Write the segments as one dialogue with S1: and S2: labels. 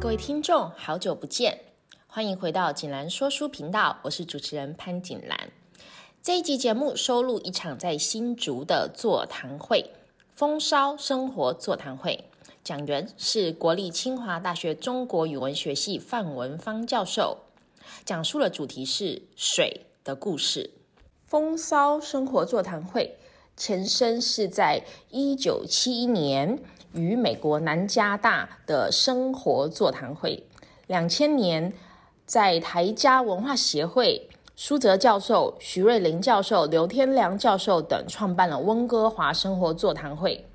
S1: 各位听众，好久不见，欢迎回到锦兰说书频道，我是主持人潘锦兰。这一集节目收录一场在新竹的座谈会——风骚生活座谈会，讲员是国立清华大学中国语文学系范文芳教授，讲述的主题是水的故事。风骚生活座谈会前身是在一九七一年。与美国南加大的生活座谈会，两千年在台加文化协会，苏泽教授、徐瑞麟教授、刘天良教授等创办了温哥华生活座谈会。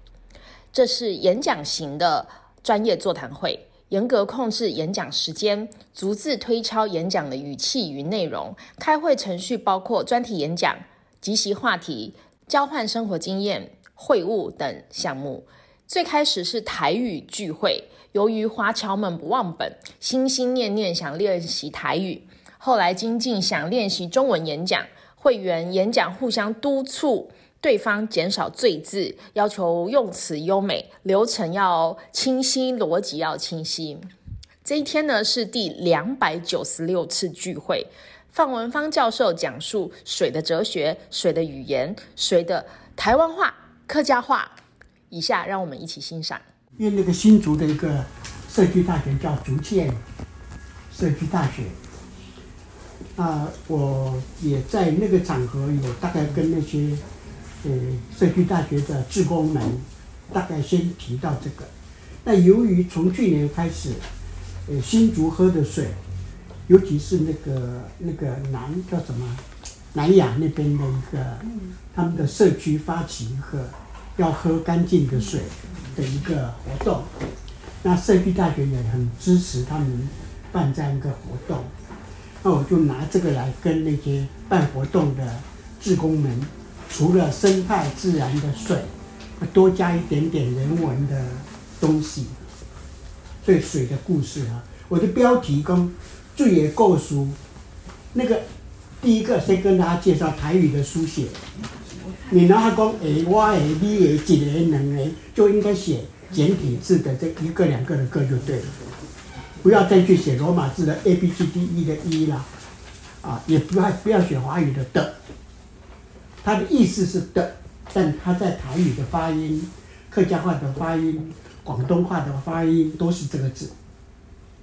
S1: 这是演讲型的专业座谈会，严格控制演讲时间，逐字推敲演讲的语气与内容。开会程序包括专题演讲、即席话题、交换生活经验、会晤等项目。最开始是台语聚会，由于华侨们不忘本，心心念念想练习台语。后来精进想练习中文演讲，会员演讲互相督促对方减少赘字，要求用词优美，流程要清晰，逻辑要清晰。这一天呢，是第两百九十六次聚会。范文芳教授讲述水的哲学、水的语言、水的台湾话、客家话。以下让我们一起欣赏。
S2: 因为那个新竹的一个社区大学叫竹建社区大学，啊，我也在那个场合有大概跟那些呃社区大学的志工们大概先提到这个。那由于从去年开始，呃，新竹喝的水，尤其是那个那个南叫什么南雅那边的一个他们的社区发起一个。要喝干净的水的一个活动，那社区大学也很支持他们办这样一个活动，那我就拿这个来跟那些办活动的志工们，除了生态自然的水，多加一点点人文的东西，所以水的故事啊，我的标题跟最也够书，那个第一个先跟大家介绍台语的书写。你拿他讲诶，我诶，你诶，一个两个，就应该写简体字的这一个两个的个就对了，不要再去写罗马字的 A B C D E 的 E 了，啊，也不要不要写华语的的，它的意思是的，但它在台语的发音、客家话的发音、广东话的发音都是这个字，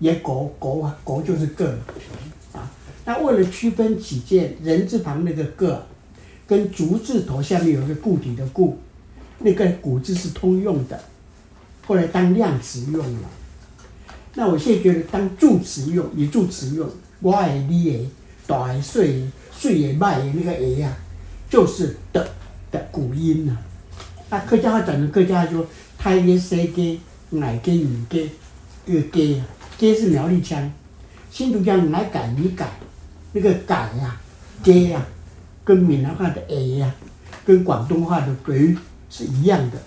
S2: 也狗狗啊，狗就是个，啊，那为了区分起见，人字旁那个个。跟竹字头下面有一个固体的固，那个古字是通用的，后来当量词用了。那我现在觉得当助词用，以助词用，我爱你的，大诶细诶，细诶迈诶那个诶呀，就是的的古音呐。那客家话讲的客家话说，胎嘅西嘅，矮嘅女嘅，个嘅呀，给是苗栗腔，新竹腔来改你改，那个改呀，嘅呀。跟闽南话的 A 呀，跟广东话的鬼是一样的，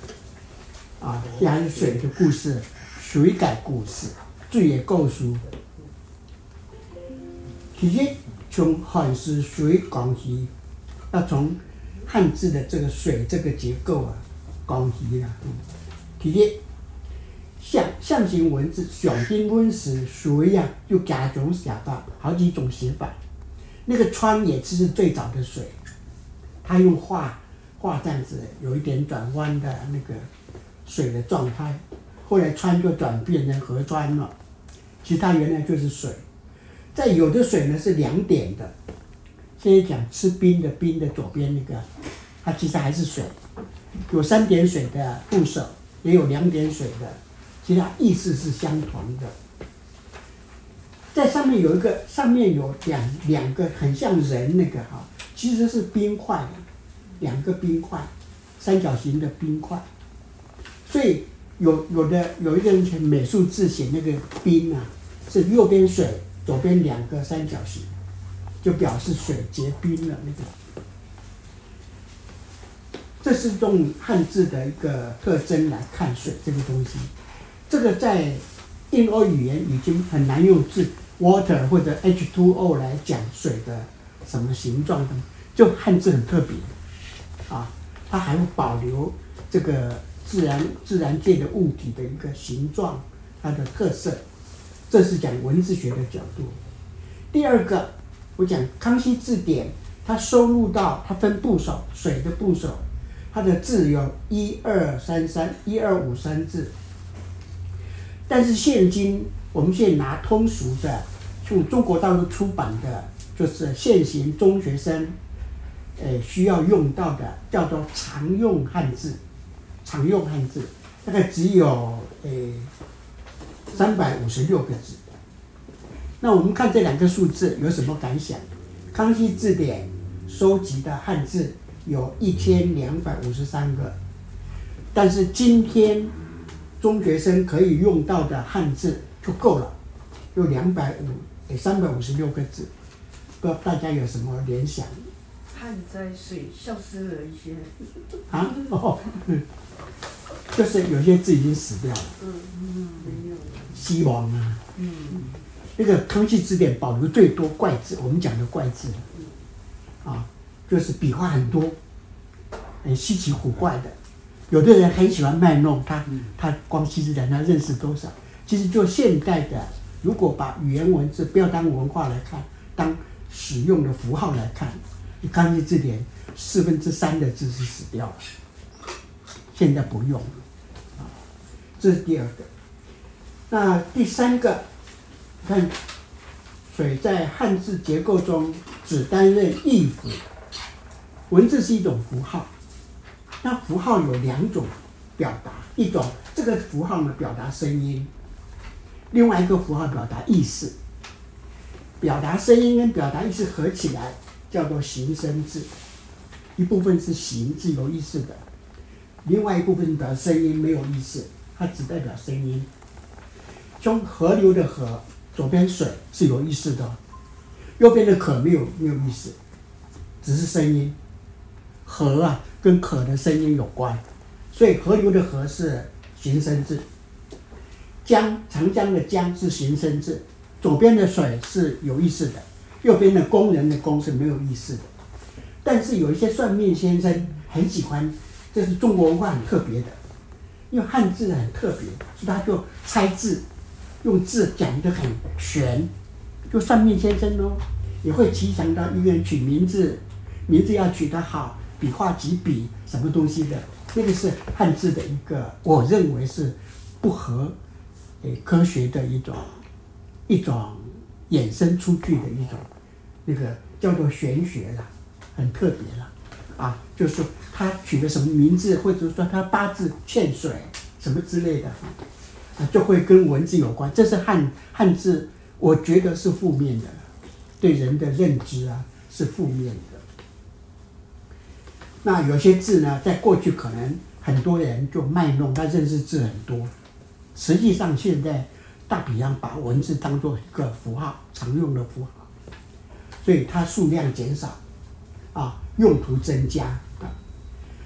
S2: 啊，这还是水的故事，水改故事，最也够熟。其实从汉字水讲起，要从汉字的这个水这个结构啊讲起啦。其实象象形文字象形文字水呀，就加种写法，好几种写法。那个川也是最早的水，他用画画这样子，有一点转弯的那个水的状态。后来川就转变成河川了，其实它原来就是水。在有的水呢是两点的，现在讲吃冰的冰的左边那个，它其实还是水。有三点水的部首，也有两点水的，其实意思是相同的。在上面有一个，上面有两两个很像人那个哈，其实是冰块，两个冰块，三角形的冰块。所以有有的有一个人写美术字写那个冰啊，是右边水，左边两个三角形，就表示水结冰了那个。这是用汉字的一个特征来看水这个东西，这个在印欧语言已经很难用字。Water 或者 H2O 来讲水的什么形状的，就汉字很特别，啊，它还会保留这个自然自然界的物体的一个形状，它的特色，这这是讲文字学的角度。第二个，我讲《康熙字典》，它收录到它分部首，水的部首，它的字有一二三三一二五三字。但是现今我们现在拿通俗的，从中国大陆出版的，就是现行中学生，呃，需要用到的，叫做常用汉字，常用汉字，大概只有呃三百五十六个字。那我们看这两个数字有什么感想？康熙字典收集的汉字有一千两百五十三个，但是今天。中学生可以用到的汉字就够了，有两百五，诶，三百五十六个字，不知道大家有什么联想？
S3: 旱灾水消失了一些。
S2: 啊哦，嗯，就是有些字已经死掉了。
S3: 嗯嗯，没有。
S2: 西王啊。
S3: 嗯。
S2: 那个康熙字典保留最多怪字，我们讲的怪字，啊，就是笔画很多，很稀奇古怪的。有的人很喜欢卖弄他，他光熙字典他认识多少？其实就现代的，如果把语言文字不要当文化来看，当使用的符号来看，你康熙字典四分之三的字是死掉了，现在不用，啊，这是第二个。那第三个，看水在汉字结构中只担任意符，文字是一种符号。那符号有两种表达，一种这个符号呢表达声音，另外一个符号表达意思。表达声音跟表达意思合起来叫做形声字，一部分是形字有意思的，另外一部分的声音没有意思，它只代表声音。从河流的河，左边水是有意思的，右边的可没有没有意思，只是声音。河啊。跟可的声音有关，所以河流的河是形声字。江长江的江是形声字，左边的水是有意思的，右边的工人的工是没有意思的。但是有一些算命先生很喜欢，这是中国文化很特别的，因为汉字很特别，所以他就猜字，用字讲得很玄。就算命先生哦，也会奇想到一个人取名字，名字要取得好。笔画几笔什么东西的，那个是汉字的一个，我认为是不合诶科学的一种一种衍生出去的一种那个叫做玄学了，很特别了啊，就是他取个什么名字，或者说他八字欠水什么之类的啊，就会跟文字有关。这是汉汉字，我觉得是负面的，对人的认知啊是负面的。那有些字呢，在过去可能很多人就卖弄，他认识字很多，实际上现在大体上把文字当做一个符号，常用的符号，所以它数量减少，啊，用途增加啊。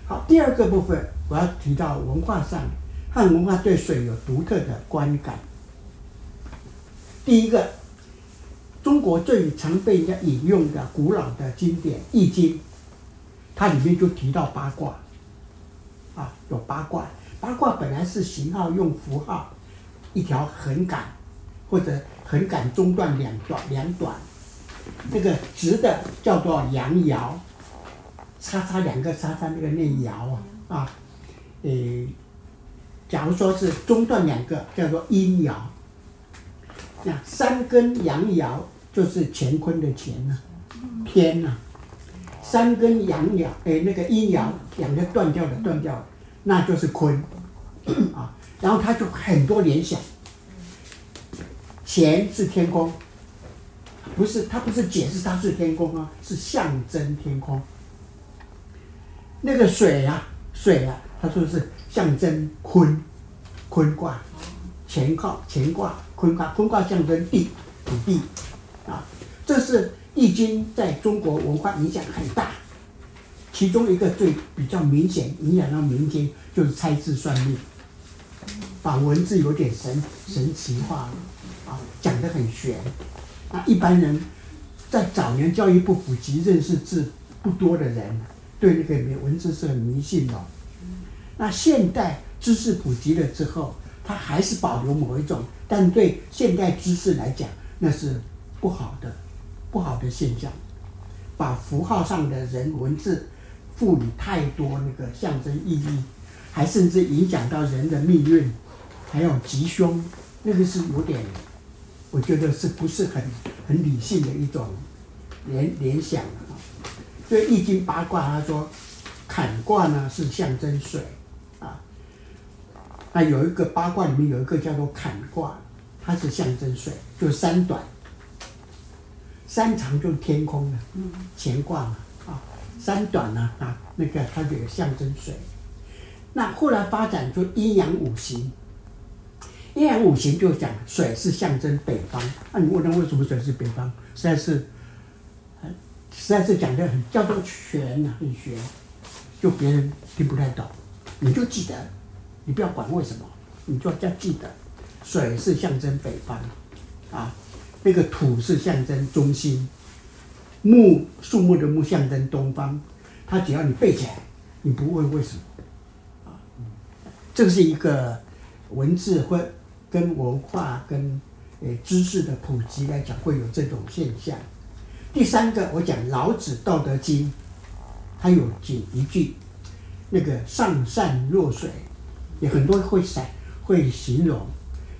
S2: 好，第二个部分我要提到文化上，汉文化对水有独特的观感。第一个，中国最常被人家引用的古老的经典《易经》。它里面就提到八卦，啊，有八卦。八卦本来是形号用符号，一条横杆，或者横杆中断两短两短，这个直的叫做阳爻，叉叉两个叉叉那个念爻啊啊，诶，假如说是中断两个叫做阴爻，那三根阳爻就是乾坤的乾呐，天呐。三根阳爻，哎，那个阴爻两个断掉的断掉，那就是坤，啊，然后他就很多联想。乾是天空，不是，他不是解释它是天空啊，是象征天空。那个水啊，水啊，他说是象征坤，坤卦，乾卦乾卦，坤卦，坤卦象征地，土地，啊，这是。易经在中国文化影响很大，其中一个最比较明显影响到民间，就是猜字算命，把文字有点神神奇化了，啊，讲得很玄。那一般人在早年教育不普及、认识字不多的人，对那个文字是很迷信的。那现代知识普及了之后，它还是保留某一种，但对现代知识来讲，那是不好的，不好的现象。把符号上的人文字赋予太多那个象征意义，还甚至影响到人的命运，还有吉凶，那个是有点，我觉得是不是很很理性的一种联联想啊？所以《易经》八卦，他说，坎卦呢是象征水啊，那有一个八卦里面有一个叫做坎卦，它是象征水，就三短。山长就是天空的，乾卦嘛，三，短呢，啊，那个它就有象征水。那后来发展出阴阳五行，阴阳五行就讲水是象征北方。那你问他为什么水是北方？实在是，实在是讲的很叫做玄啊，很玄，就别人听不太懂。你就记得，你不要管为什么，你就要记得，水是象征北方，啊。那个土是象征中心，木树木的木象征东方，它只要你背起来，你不问为什么，啊，这是一个文字或跟文化跟呃知识的普及来讲会有这种现象。第三个，我讲老子《道德经》，它有几一句，那个上善若水，也很多会散会形容。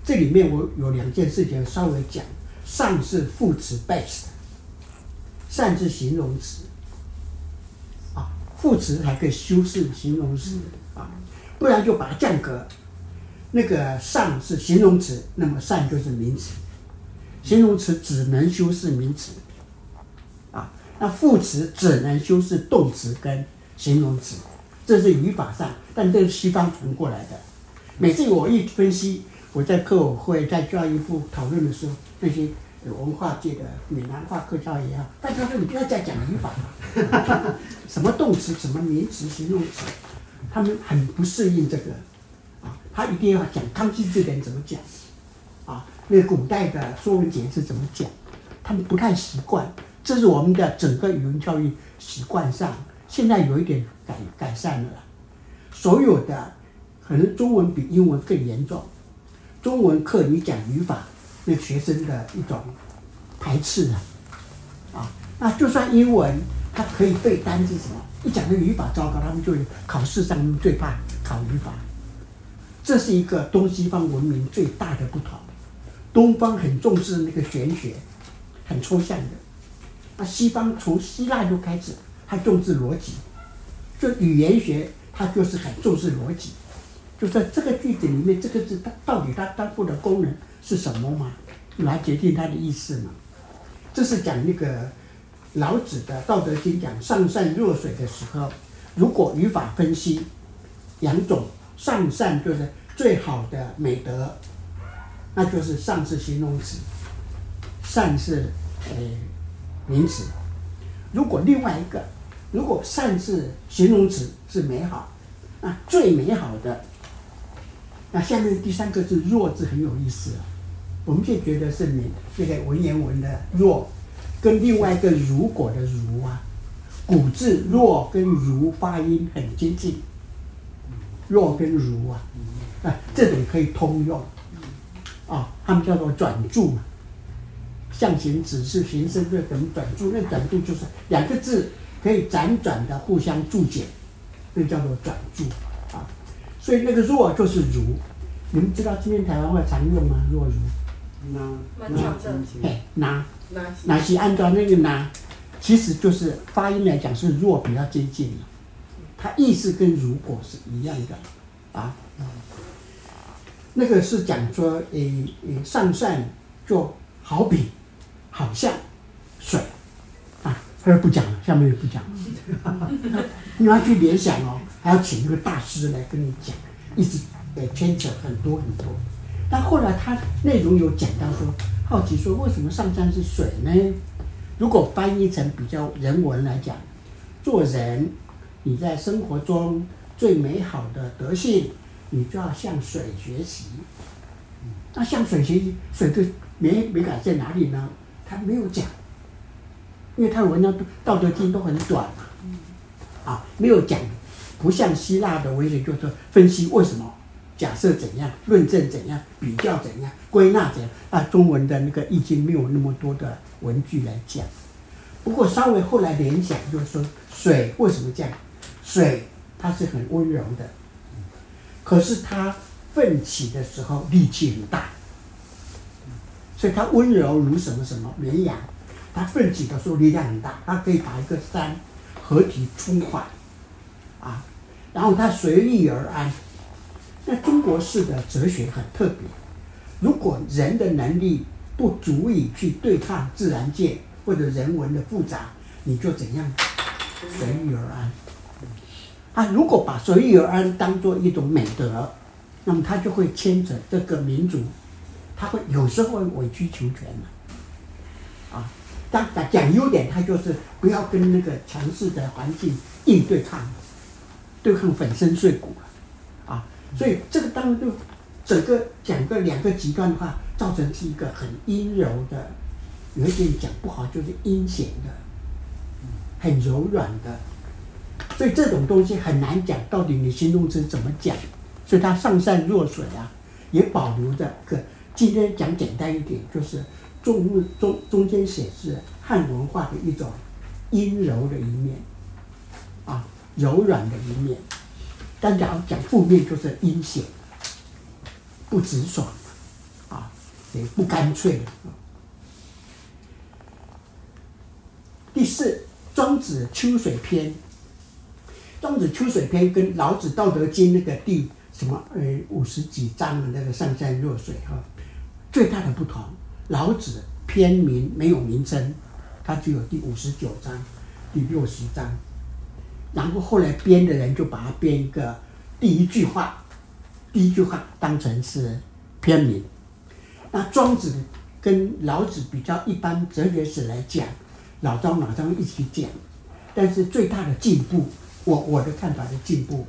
S2: 这里面我有两件事情稍微讲。上是副词 best，善是形容词，啊，副词还可以修饰形容词啊，不然就把它降格。那个善是形容词，那么善就是名词，形容词只能修饰名词，啊，那副词只能修饰动词跟形容词，这是语法上，但这是西方传过来的。每次我一分析，我在课委会在教育部讨论的时候。那些有文化界的闽南话客家也好，大家说你不要再讲语法。了，什么动词、什么名词、形容词，他们很不适应这个，啊，他一定要讲康熙字典怎么讲，啊，那个古代的说文解字怎么讲，他们不太习惯，这是我们的整个语文教育习惯上，现在有一点改改善了，所有的可能中文比英文更严重，中文课你讲语法。对学生的一种排斥啊，啊，那就算英文，他可以背单字什么，一讲的语法糟糕，他们就考试上最怕考语法。这是一个东西方文明最大的不同。东方很重视那个玄学，很抽象的，那西方从希腊就开始，他重视逻辑，就语言学，他就是很重视逻辑，就在这个句子里面，这个字它到底它当负的功能是什么吗？来决定它的意思嘛？这是讲那个老子的《道德经》讲上善若水的时候，如果语法分析两种，上善就是最好的美德，那就是上是形容词，善是呃名词。如果另外一个，如果善是形容词是美好，那最美好的，那下面第三个字若字很有意思。我们就觉得是你这个文言文的“若”，跟另外一个“如果”的“如”啊，古字“若”跟“如”发音很接近，“若”跟“如”啊，啊，这种可以通用，啊，他们叫做转注嘛，象形、指示、形声对等转注，那转注就是两个字可以辗转的互相注解，那叫做转注啊。所以那个“若”就是“如”，你们知道今天台湾话常用吗？“若如”。
S3: 那那
S2: 哎，那那是按照那个那，其实就是发音来讲是若比较接近，它意思跟如果是一样的。啊。那个是讲说，诶诶，上善就好比，好像水。啊，他就不讲了，下面就不讲了。你要去联想哦，还要请一个大师来跟你讲，一直呃牵扯很多很多。但后来他内容有讲到说，好奇说为什么上善是水呢？如果翻译成比较人文来讲，做人你在生活中最美好的德性，你就要向水学习。那向水学习，水的美美感在哪里呢？他没有讲，因为他文章《道德经》都很短嘛，啊，没有讲，不像希腊的文学，就是分析为什么假设怎样，论证怎样，比较怎样，归纳怎样。啊，中文的那个易经没有那么多的文句来讲。不过稍微后来联想，就是说水为什么这样？水它是很温柔的，可是它奋起的时候力气很大，所以它温柔如什么什么绵羊，它奋起的时候力量很大，它可以把一个山合体冲垮，啊，然后他随遇而安。那中国式的哲学很特别，如果人的能力不足以去对抗自然界或者人文的复杂，你就怎样随遇而安。啊，如果把随遇而安当做一种美德，那么他就会牵扯这个民族，他会有时候委曲求全啊，当讲优点，他就是不要跟那个强势的环境硬对抗，对抗粉身碎骨了，啊，所以这个当然就整个讲个两个极端的话，造成是一个很阴柔的，有一点讲不好就是阴险的，很柔软的。所以这种东西很难讲，到底你形容词怎么讲？所以它上善若水啊，也保留着个。今天讲简单一点，就是中中中间显示汉文化的一种阴柔的一面，柔软的一面。但假如讲负面，就是阴险，不直爽，啊，也不干脆。第四，庄子《秋水篇》。庄子《秋水篇》跟老子《道德经》那个第什么呃五十几章的那个上善若水哈，最大的不同，老子篇名没有名称，它只有第五十九章、第六十章，然后后来编的人就把它编一个第一句话，第一句话当成是篇名。那庄子跟老子比较一般哲学史来讲，老庄老庄一起讲，但是最大的进步。我我的看法的进步，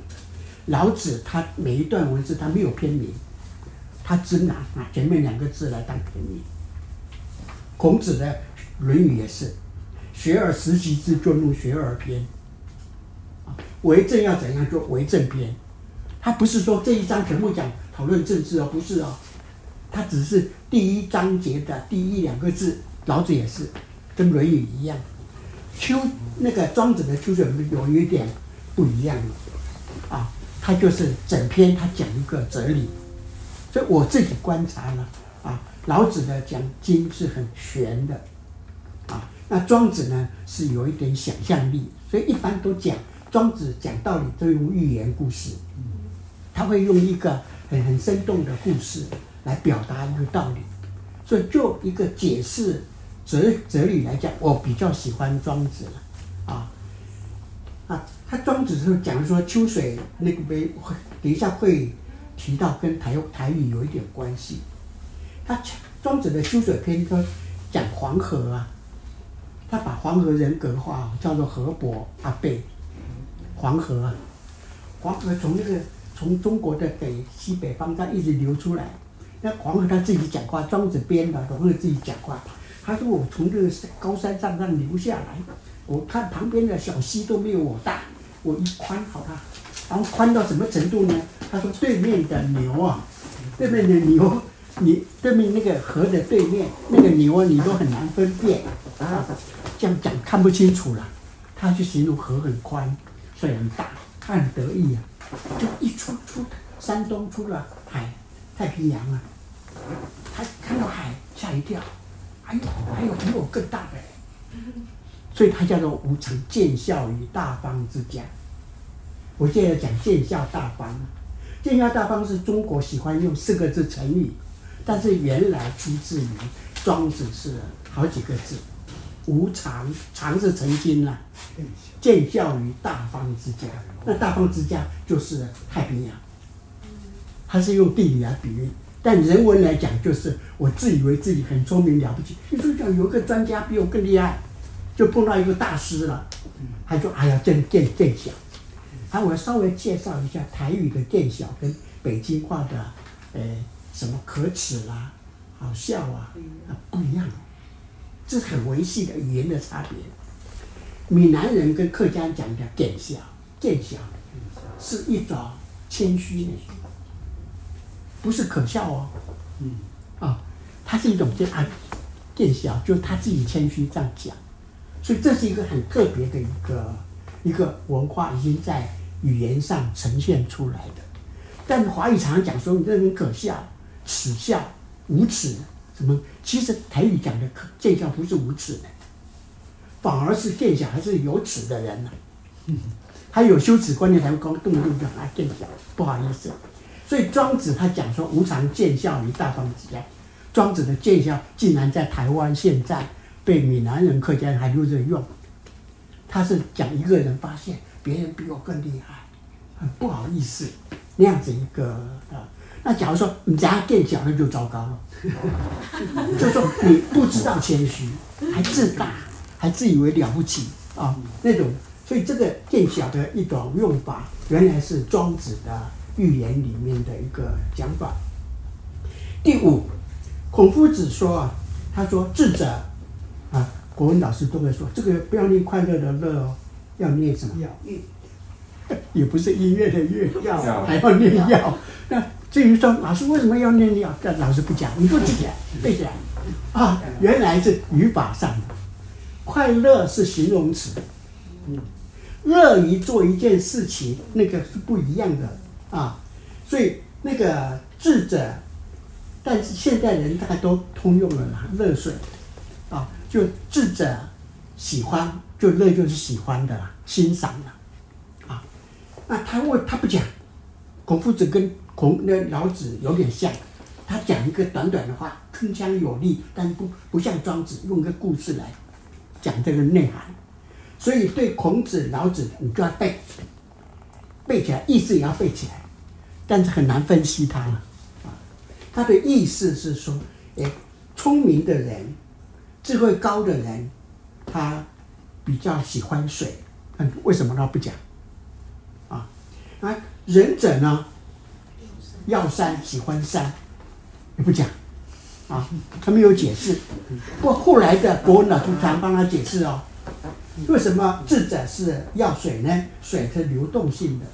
S2: 老子他每一段文字他没有篇名，他只拿拿前面两个字来当篇名。孔子的《论语》也是，学而时习之，就弄学而篇。为政要怎样做为政篇，他不是说这一章全部讲讨论政治哦，不是哦，他只是第一章节的第一两个字。老子也是，跟《论语》一样，秋那个庄子的秋水有一点。不一样，啊，他就是整篇他讲一个哲理，所以我自己观察了，啊，老子的讲经是很玄的，啊，那庄子呢是有一点想象力，所以一般都讲庄子讲道理都用寓言故事，他会用一个很很生动的故事来表达一个道理，所以就一个解释哲哲理来讲，我比较喜欢庄子了，啊，啊。他庄子是讲说秋水那个杯，等一下会提到跟台台语有一点关系。他庄子的秋水篇说讲黄河啊，他把黄河人格化，叫做河伯阿贝。黄河，黄河从那个从中国的北西北方它一直流出来。那黄河他自己讲话，庄子编的，黄河自己讲话。他说我从这个高山上上流下来，我看旁边的小溪都没有我大。我一宽好大，然后宽到什么程度呢？他说对面的牛啊，对面的牛，你对面那个河的对面那个牛啊，你都很难分辨啊，这样讲看不清楚了。他就形容河很宽，水很大，他很得意啊。就一出出山东出了海，太平洋啊，他看到海吓一跳，还有还有比我更大的。所以他叫做无常见效于大方之家。我现在讲见效大方，见效大方是中国喜欢用四个字成语，但是原来出自于庄子是好几个字。吾尝，尝是曾经了，见效于大方之家。那大方之家就是太平洋，他是用地理来比喻，但人文来讲就是我自以为自己很聪明了不起。你说讲有一个专家比我更厉害。就碰到一个大师了，他就：“哎呀，见见见小。”啊，我稍微介绍一下台语的“见小”跟北京话的“呃什么可耻啦、好笑啊”啊不一样，这是很维系的语言的差别。闽南人跟客家人讲的“见笑”，“见笑”是一种谦虚的，不是可笑哦，嗯，啊，它是一种见啊见笑，就是他自己谦虚这样讲，所以这是一个很特别的一个一个文化，已经在语言上呈现出来的。但华语常常讲说你这人可笑、耻笑、无耻什么，其实台语讲的可见笑不是无耻的，反而是见小还是有耻的人呢、他有羞耻观念，才会动动不动就啊见笑，不好意思。所以庄子他讲说无常见笑于大方之家。庄子的见笑竟然在台湾现在被闽南人、客家人还留着用。他是讲一个人发现别人比我更厉害，很不好意思那样子一个啊。那假如说你这样见笑，那就糟糕了。就是说你不知道谦虚，还自大，还自以为了不起啊那种。所以这个见小的一种用法，原来是庄子的寓言里面的一个讲法。第五，孔夫子说啊，他说智者啊，国文老师都会说，这个不要念快乐的乐哦，要念什么？乐，也不是音乐的乐，要还要念要。那至于说老师为什么要念要，这老师不讲，你不记起来，背起来啊，原来是语法上的，快乐是形容词，嗯。乐于做一件事情，那个是不一样的啊，所以那个智者，但是现代人大概都通用了啦，乐水啊，就智者喜欢，就乐就是喜欢的啦，欣赏的啊。那他为他不讲，孔夫子跟孔那老子有点像，他讲一个短短的话，铿锵有力，但不不像庄子用个故事来讲这个内涵。所以对孔子、老子，你就要背，背起来，意思也要背起来，但是很难分析他了。啊，他的意思是说，哎，聪明的人，智慧高的人，他比较喜欢水。嗯，为什么他不讲？啊，啊，仁者呢，要山喜欢山，也不讲。啊，他没有解释。不过后来的国文老师常帮他解释哦。为什么智者是要水呢？水是流动性的，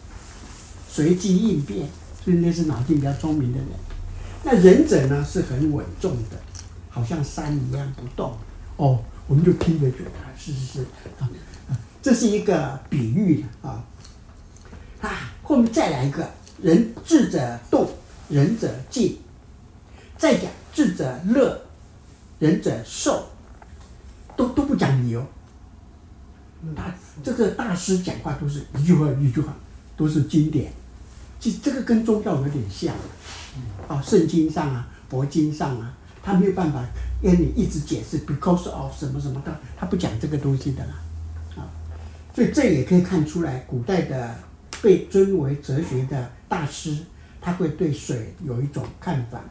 S2: 随机应变，所以那是脑筋比较聪明的人。那仁者呢是很稳重的，好像山一样不动。哦，我们就听着觉得是是是啊，这是一个比喻啊。啊，后面再来一个，人智者动，仁者静。再讲智者乐，仁者寿，都都不讲理由。大这个大师讲话都是一句话一句话，都是经典。其实这个跟宗教有点像，啊，圣经上啊，佛经上啊，他没有办法跟你一直解释 because of 什么什么的，他不讲这个东西的啦，啊，所以这也可以看出来，古代的被尊为哲学的大师，他会对水有一种看法。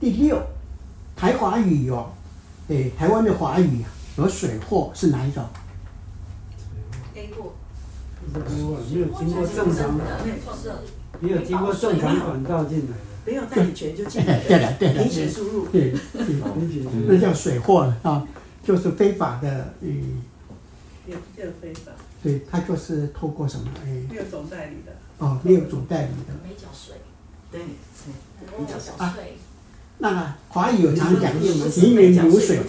S2: 第六，台华语有，诶，台湾的华语啊。有水货是哪一种？A 货，
S4: 没有经过正常的，没有经过正常管道进来的，
S3: 没有代理权就进来
S2: 对的对了，
S3: 明显输入，
S2: 对，那叫水货了啊，就是非法的，嗯，
S3: 有有非法，
S2: 对，他就是透过什么？哎，
S3: 没有总代理的，
S2: 哦，没有总代理的，
S5: 没缴税，
S3: 对，
S5: 没缴税。
S2: 那华语有常讲行云流水，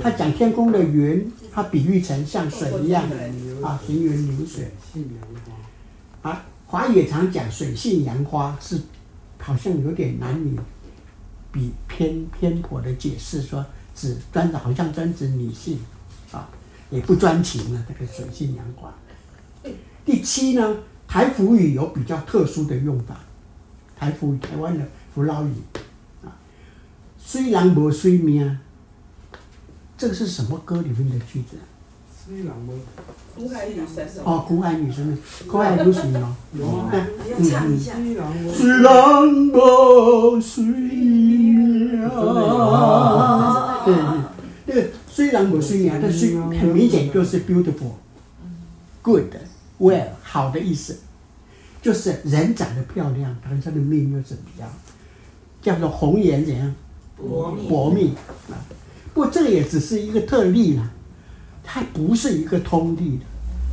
S2: 他讲天空的云，他比喻成像水一样啊，行云流水。啊，华语也常讲水性杨花，是好像有点男女比偏偏颇的解释，说只专的好像专指女性啊，也不专情了。这个水性杨花。第七呢，台福语有比较特殊的用法，台福语台湾的福佬语啊。虽然没水命，这个是什么歌里面的句子？
S4: 虽然无。
S3: 古海女神。
S2: 哦，古海女神，古海女神哦。
S3: 你要唱一下。
S2: 虽然无水命。对对，那个虽然没水命，但是很明显就是 beautiful、good、well 好的意思，就是人长得漂亮，但是他的命又怎么样叫做红颜怎样？薄命，薄命啊！不过这个也只是一个特例啦，它不是一个通例的。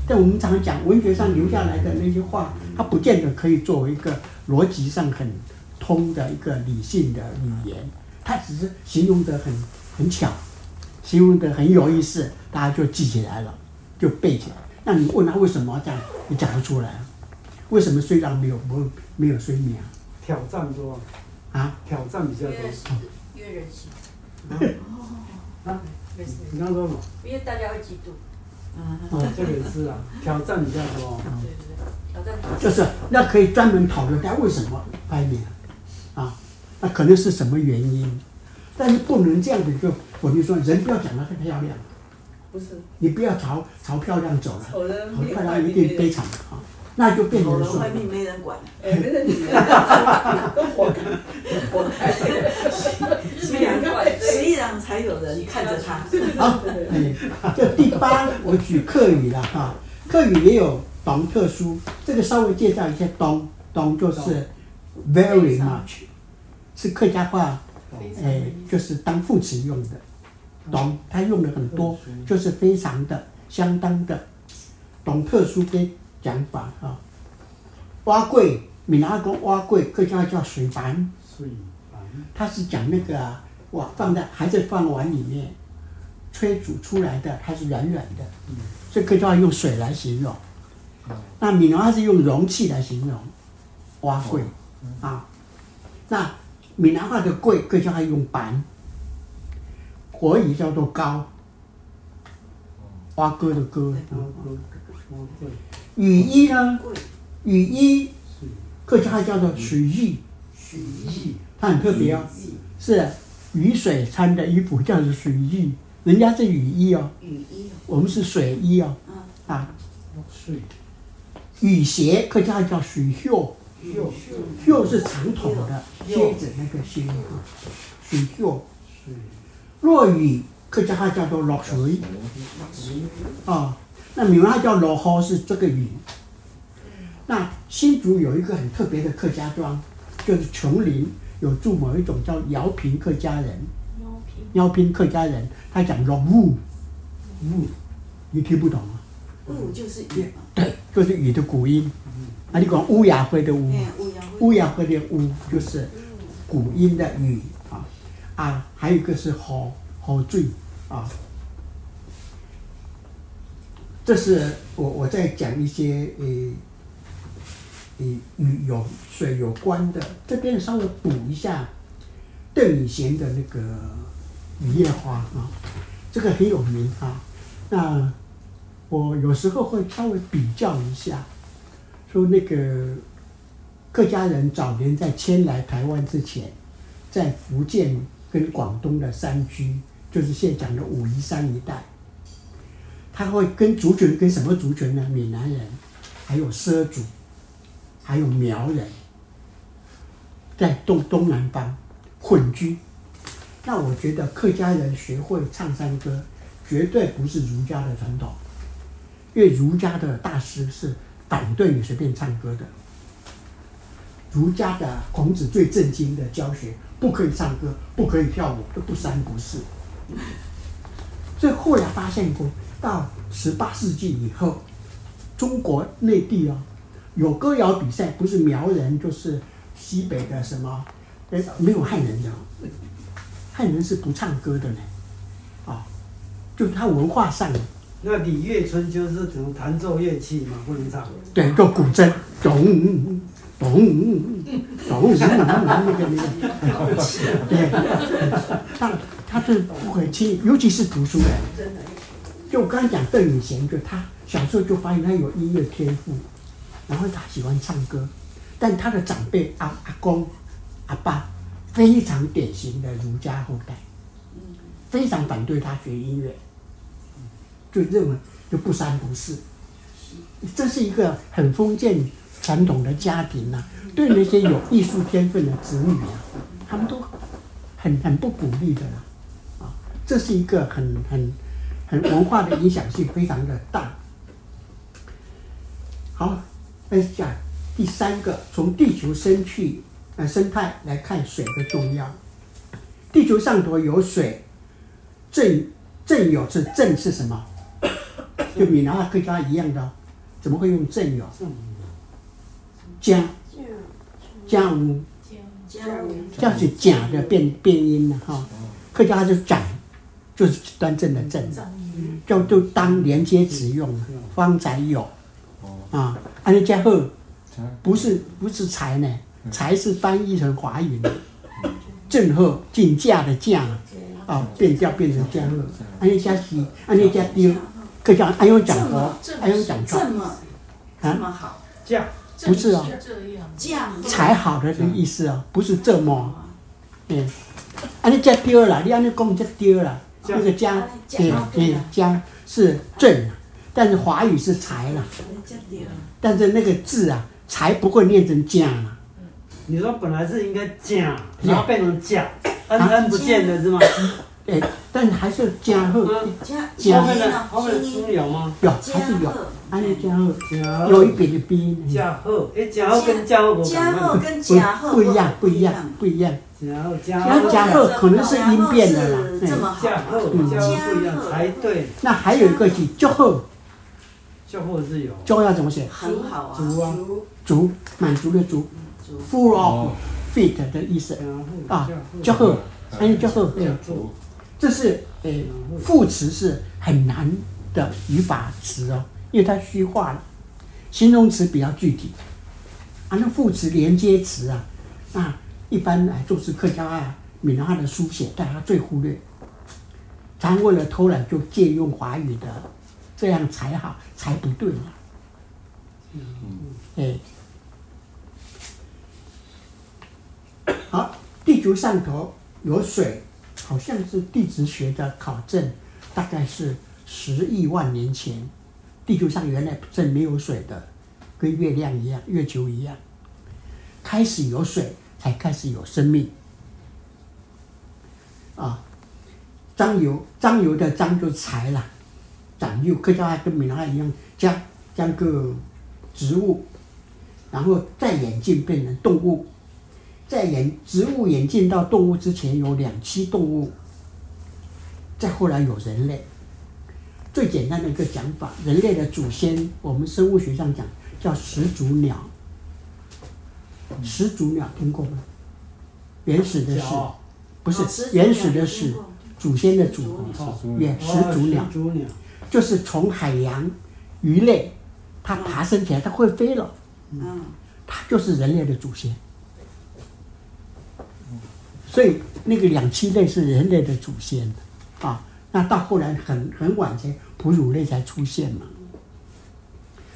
S2: 但我们常常讲文学上留下来的那些话，它不见得可以作为一个逻辑上很通的一个理性的语言，它只是形容的很很巧，形容的很有意思，大家就记起来了，就背起来。那你问他为什么这样，你讲得出来？为什么虽然没有没没有睡眠啊？
S4: 挑战多
S2: 啊？
S4: 挑战比较多。
S6: 因为人性。
S4: 啊？你刚刚说什么？
S6: 因为大家会嫉妒。
S4: 哦，这个也是啊，挑战比较多。
S6: 对对对，挑战。
S2: 就是那可以专门讨论，他为什么拍脸？啊，那可能是什么原因？但是不能这样子就我就说，人不要长得太漂亮。
S3: 不是。
S2: 你不要朝朝漂亮走了，
S3: 丑人
S2: 好漂亮一定悲惨啊，那就变成说。
S5: 外面没人管。
S3: 哎，没人管。都活该，活该。
S5: 虽然虽然才有人看着他。
S2: 好，哎，这第八我举客语了哈，客语也有当特殊，这个稍微介绍一下，当当就是 very much，是客家话，哎，就是当副词用的。当他用的很多，就是非常的、相当的，懂特殊的讲法啊。碗粿，闽南话讲碗粿，客家叫水盘。
S4: 水盘。
S2: 它是讲那个哇，放在还在饭碗里面，炊煮出来的，它是软软的，所以客家话用水来形容。那闽南话是用容器来形容碗粿啊。那闽南话的柜，客家话用盘。国语叫做高，蛙哥的哥。雨衣呢？雨衣，客家话叫做水衣。
S5: 水衣，
S2: 它很特别哦，是雨水穿的衣服叫做水衣，人家是雨衣哦。
S5: 雨衣。
S2: 我们是水衣哦。啊。
S4: 水。
S2: 雨鞋，客家话叫水靴。
S4: 靴。
S2: 靴是长筒的靴子，那个靴。水靴。落雨，客家话叫做落水，啊，那闽南话叫落雨是这个雨。那新竹有一个很特别的客家庄，就是琼林有住某一种叫饶平客家人，饶平客家人，他讲落雾，雾，你听不懂啊？
S5: 雾就是雨，
S2: 对，就是雨的古音。啊，你讲乌鸦灰的乌，乌鸦灰的乌就是古音的雨。啊，还有一个是好好醉啊，这是我我在讲一些呃，与与有水有关的。这边稍微补一下邓雨贤的那个《雨夜花》啊，这个很有名啊。那我有时候会稍微比较一下，说那个客家人早年在迁来台湾之前，在福建。跟广东的山区，就是现在讲的武夷山一带，他会跟族群跟什么族群呢？闽南人，还有畲族，还有苗人，在东东南方混居。那我觉得客家人学会唱山歌，绝对不是儒家的传统，因为儒家的大师是反对你随便唱歌的。儒家的孔子最震惊的教学。不可以唱歌，不可以跳舞，都不三不四。所以后来发现过，到十八世纪以后，中国内地啊，有歌谣比赛，不是苗人就是西北的什么，哎，没有汉人的，汉人是不唱歌的呢，啊，就是他文化上。
S4: 那礼乐春就是只能弹奏乐器嘛，不能唱。
S2: 对，就古筝，咚。咚，咚，咚，咚，那个那个，对，他他是不可以轻易，尤其是读书人。就我刚才讲邓雨贤，就他小时候就发现他有音乐天赋，然后他喜欢唱歌，但他的长辈阿阿公、阿爸非常典型的儒家后代，非常反对他学音乐，就认为就不三不四，这是一个很封建。传统的家庭呐、啊，对那些有艺术天分的子女啊，他们都很很不鼓励的啦，啊，这是一个很很很文化的影响性非常的大。好，那讲第三个，从地球生去呃生态来看水的重要。地球上头有水，正正有是正是什么？就闽南话客家一样的，怎么会用正有？家家屋，
S5: 家务
S2: 这样是甲的变变音了哈。客家话就长，就是端正的正，就就当连接词用了，方才有。啊。安尼加贺不是不是才呢，才是翻译成华语的正贺进价的价啊，变调变成加贺。安尼加西，安尼加丢，客家安用讲活，安用讲
S5: 这么这么好，
S4: 价
S2: 不是哦，
S5: 这样。
S2: 才好的这个意思哦，不是这么，嗯，安尼加丢了，你安尼讲就丢了，那个加，对对加是正，但是华语是才了，但是那个字啊，才不会念成加了。
S4: 你说本来是应该加，然后变成加，恩恩不见了是吗？
S2: 对，但是还是加贺，
S5: 加
S4: 后面的
S5: 加
S4: 后面有吗？
S2: 有还是有，安尼加贺
S4: 加
S2: 有一点的鼻音，
S4: 加贺，哎，加贺跟加贺不
S5: 加贺跟加贺
S2: 不一样，不一样，不一样。
S4: 加贺加
S2: 那
S4: 贺
S2: 加贺可能是音变的啦，
S5: 这么
S2: 对。
S4: 加贺加贺不一样才对，
S2: 那还有一个是祝贺，
S4: 就或是有
S2: 祝要怎么写？
S5: 很好啊，
S2: 足啊，足满足的足，full of fit 的意思
S4: 加
S2: 啊
S4: 贺，
S2: 祝贺，还有祝贺，对
S4: 加贺
S2: 这是呃副词是很难的语法词哦，因为它虚化了，形容词比较具体，啊，那副词连接词啊，那一般来就是客家话、闽南话的书写，大家最忽略，常为了偷懒就借用华语的，这样才好，才不对了，哎，好，地球上头有水。好像是地质学的考证，大概是十亿万年前，地球上原来是没有水的，跟月亮一样，月球一样，开始有水，才开始有生命。啊，张油，张油的张就才了，长幼，客家话跟闽南话一样，将将个植物，然后再演进变成动物。在演植物演进到动物之前，有两栖动物，再后来有人类。最简单的一个讲法，人类的祖先，我们生物学上讲叫始祖鸟。始祖鸟听过吗？原始的始，不是原始的始，祖先的祖，原始祖鸟，就是从海洋鱼类，它爬升起来，它会飞了，它就是人类的祖先。所以那个两栖类是人类的祖先，啊，那到后来很很晚才哺乳类才出现嘛。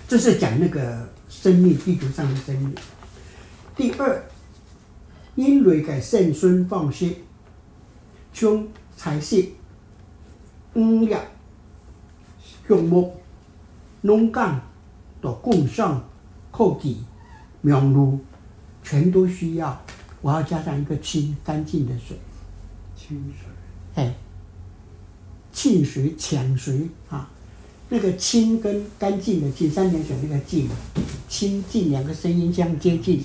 S2: 这是讲那个生命，地球上的生命。第二，因为个圣孙放血，将彩色五叶树木农耕的供上后地苗路，全都需要。我要加上一个清，干净的水，
S4: 清水，
S2: 哎，沁水、抢水啊，那个清跟干净的净，三点水那个净，清净两个声音相接近，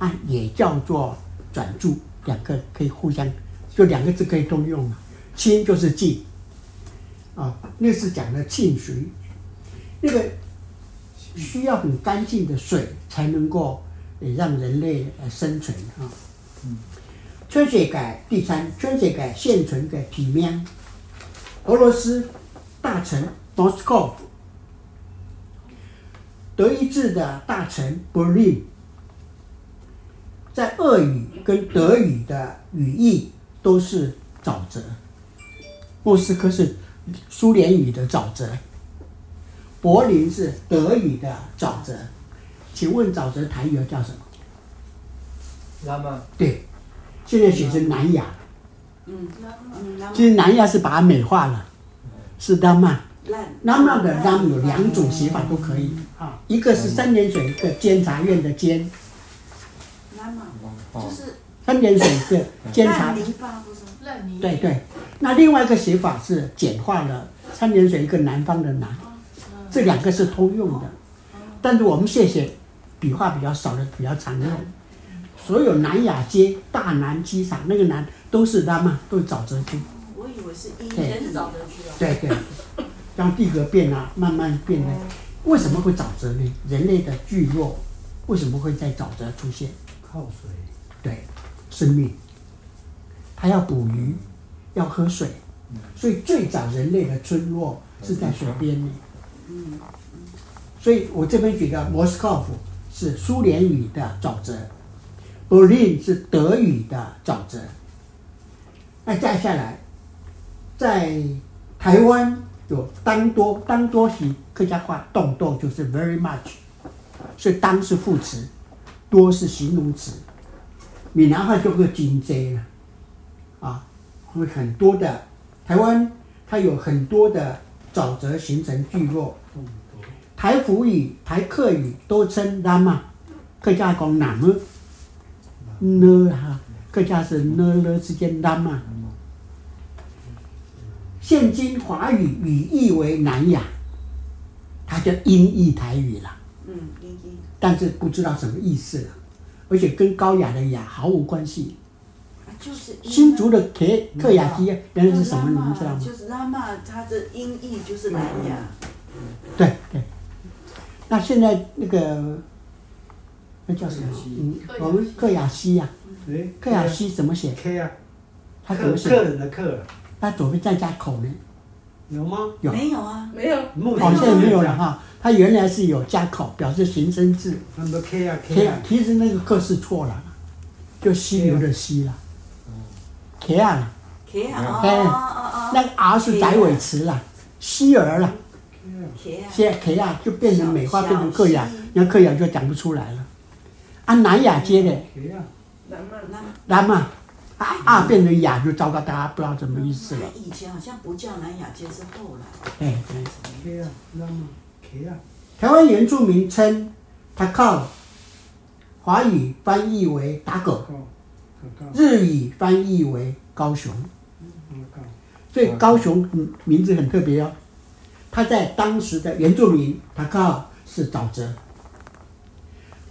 S2: 啊，也叫做转注，两个可以互相，就两个字可以通用嘛。清就是净，啊，那是讲的沁水，那个需要很干净的水才能够。也让人类呃生存啊。嗯春水改第三，春水改现存的体面。俄罗斯大臣莫斯科，德意志的大臣 Berlin，，在俄语跟德语的语义都是沼泽。莫斯科是苏联语的沼泽，柏林是德语的沼泽。请问沼泽台语要叫什么？
S3: 拉曼。
S2: 对，现在写成南亚。
S5: 嗯，
S2: 其实南亚是把它美化了，是拉曼。拉曼的拉有两种写法都可以啊，一个是三点水一个监察院的监。
S5: 拉曼就是
S2: 三点水一个监察。对对，那另外一个写法是简化了三点水一个南方的南，这两个是通用的，但是我们谢谢。笔画比较少的比较常用，所有南亚街、大南机场那个南都是他们，都是沼泽区。
S5: 我以为是以
S6: 前是沼泽区啊。
S2: 对对，让地格变了，慢慢变得为什么会沼泽呢？人类的聚落为什么会在沼泽出现？
S4: 靠水。
S2: 对，生命，它要捕鱼，要喝水，所以最早人类的村落是在水边呢。所以我这边举个莫斯科夫是苏联语的沼泽，Berlin 是德语的沼泽。那再下来，在台湾有当多，当多是客家话，动动就是 very much，所以当是副词，多是形容词。闽南话就个金贼了，啊，会很多的台湾，它有很多的沼泽形成聚落。台福语、台客语都称拉嘛，客家讲南么，呢哈，客家是呢了之间拉嘛。现今华语语译为南亚，它叫音译台语了。
S5: 嗯，音译。
S2: 但是不知道什么意思了，而且跟高雅的雅毫无关系。
S5: 就是
S2: 新竹的客客雅基原来是什么？你们知道吗？
S5: 就是拉玛，它的音译就是南亚。
S2: 对对。那现在那个那叫什么？嗯，我们克雅西呀。对。客雅西怎么写
S4: ？？K 啊。
S2: 他怎么写？
S4: 客人的客。
S2: 他左边再加口呢？
S4: 有吗？
S2: 有。
S5: 没有啊，没有。
S2: 好像没有了哈。他原来是有加口，表示形声字。
S4: 很多客啊 K 啊。
S2: 其实那个克是错了，就溪流的溪了。K 啊
S5: ，K 啊。
S2: 哎，那个 R 是窄尾词了，溪儿了。现在客啊就变成美化，变成客雅，那客雅就讲不出来了。啊，南雅街的。
S5: 南嘛南。
S2: 南嘛。啊啊！变成雅就糟糕，大家不知道什么意思了。
S5: 以前好像不叫南雅街，是后来。
S2: 哎对。台湾原住民称他靠，华语翻译为打狗，日语翻译为高雄。所以高雄名字很特别哦。他在当时的原住民他告是沼泽，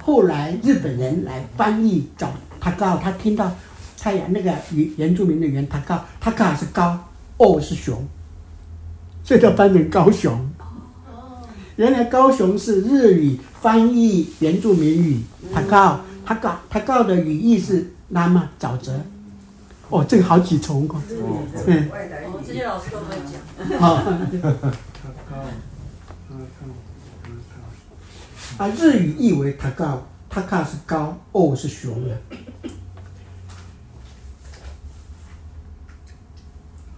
S2: 后来日本人来翻译找他告，他听到。太阳那个原原住民的原，他告，他告是高，哦是熊，所以叫翻成高雄。原来高雄是日语翻译原住民语，他告，他告，他告的语义是那么沼泽。哦，这个好几重哦。
S6: 嗯。哦，这些老师都会讲。
S2: 好。啊，日语译为塔高，塔高是高，哦是熊的。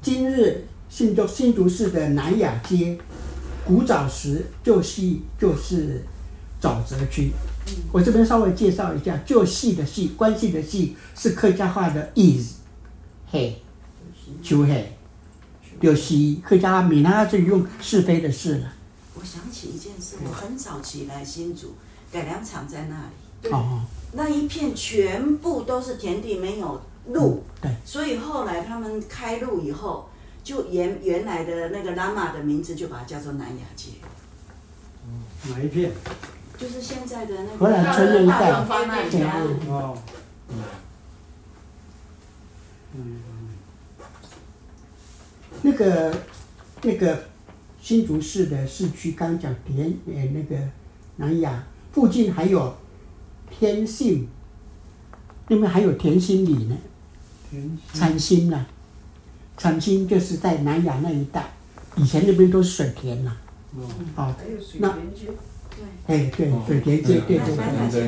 S2: 今日新竹新竹市的南雅街，古早时就是就是沼泽区。我这边稍微介绍一下，就系的系，关系的系是客家话的意思，嘿，就嘿，就是客家，闽南话就用是非的是了。
S5: 我想起一件事，我很早起来新竹改良场在那里，对
S2: 哦，
S5: 那一片全部都是田地，没有。路，
S2: 对，
S5: 所以后来他们开路以后，就原原来的那个拉玛的名字就把它叫做南雅街。
S4: 哪一片？
S5: 就是现在的那个。
S2: 荷兰村那一带。
S4: 哦。
S2: 那个那个新竹市的市区，刚讲田呃那个南雅附近还有天信，那边还有田心里呢。产心呐，产心就是在南雅那一带，以前那边都是水田呐。哦，那，哎，对，水田街，对对对。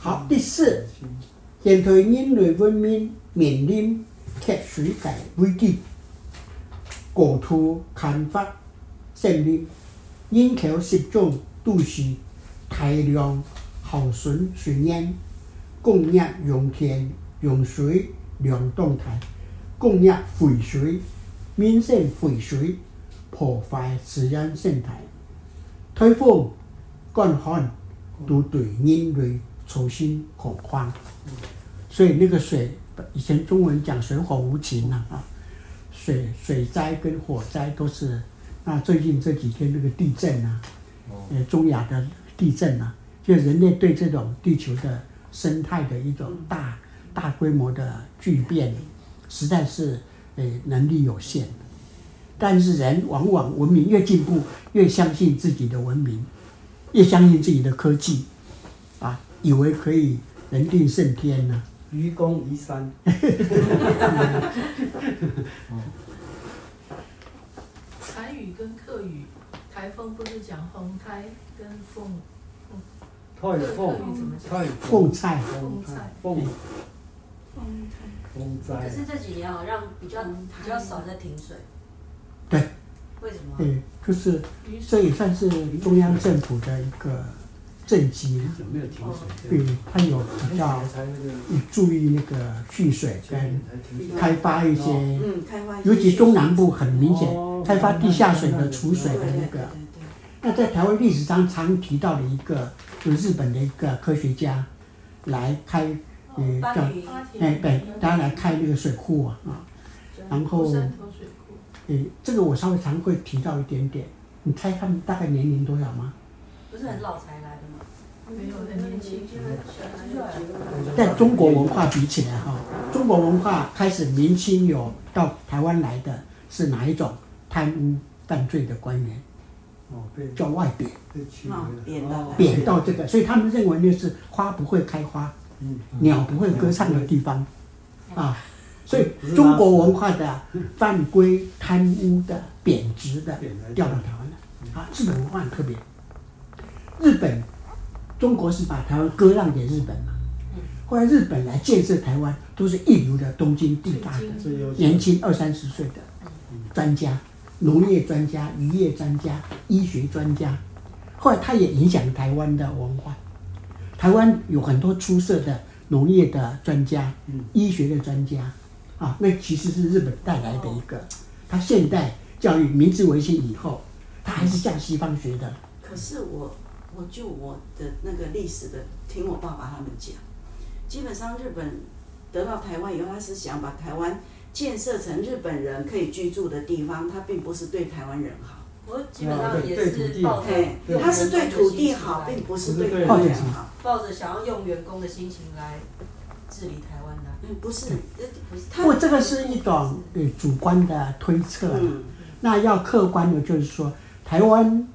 S2: 好，第四，现代人类文明面临缺水盖危机，国土开发胜利，人口失踪，都市大量耗损水源，工业用田。用水量动态，工业废水、民生废水，破坏自然生态，台风、干旱都对人类造成恐慌。所以那个水，以前中文讲水火无情呐啊，水水灾跟火灾都是。那最近这几天那个地震啊，呃，中亚的地震啊，就人类对这种地球的生态的一种大。大规模的巨变，实在是呃能力有限。但是人往往文明越进步，越相信自己的文明，越相信自己的科技，啊，以为可以人定胜天呢、啊。
S4: 愚公移山。
S7: 台语跟客语，台风不是讲风台跟凤凤。
S4: 台风。
S7: 客语怎么讲？
S2: 凤菜。
S4: 凤菜。凤。风灾。
S6: 可是这几年好像比较比较少在停水。
S2: 对。
S6: 为什么？
S2: 对，就是这也算是中央政府的一个。政绩
S4: 有没有停水？
S2: 对，它有比较注意那个蓄水跟开发一些，尤其中南部很明显开发地下水的储水的那个。那在台湾历史上常提到的一个，就是日本的一个科学家来开，呃，叫哎对，大家来开那个水库啊啊，然后，呃，这个我稍微常会提到一点点。你猜他们大概年龄多少吗？
S6: 不是很老才来
S2: 在中国文化比起来哈，中国文化开始明清有到台湾来的是哪一种贪污犯罪的官员？
S4: 哦，
S2: 叫外贬，
S5: 贬到
S2: 贬到这个，所以他们认为那是花不会开花，鸟不会歌唱的地方，啊，所以中国文化的犯规、贪污的、贬值的调到台湾来，啊，日本文化很特别，日本。中国是把台湾割让给日本嘛？后来日本来建设台湾，都是一流的东京地大的年轻二三十岁的专家，农业专家、渔业专家、医学专家。后来他也影响台湾的文化。台湾有很多出色的农业的专家、医学的专家啊，那其实是日本带来的一个。他现代教育明治维新以后，他还是向西方学的。
S5: 可是我。我就我的那个历史的，听我爸爸他们讲，基本上日本得到台湾以后，他是想把台湾建设成日本人可以居住的地方，他并不是对台湾人好。
S6: 我基本上也是抱着，
S5: 他是对土地好，并不是对台湾人好。
S6: 抱着想要用员工的心情来治理台湾的。
S5: 嗯，不是，不是。
S2: 不过这个是一种对主观的推测。嗯。那要客观的，就是说台湾。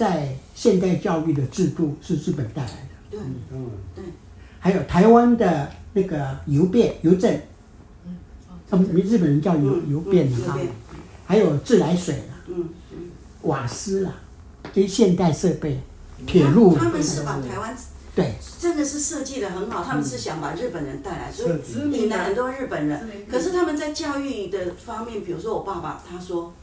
S2: 在现代教育的制度是日本带来的，
S5: 对，嗯，对，
S2: 还有台湾的那个邮便邮政，他们日本人叫邮邮便哈，还有自来水嗯，瓦斯啦，这些现代设备，铁路，
S5: 他们是把台湾
S2: 对，
S5: 真的是设计的很好，他们是想把日本人带来，所以引了很多日本人。可是他们在教育的方面，比如说我爸爸他说，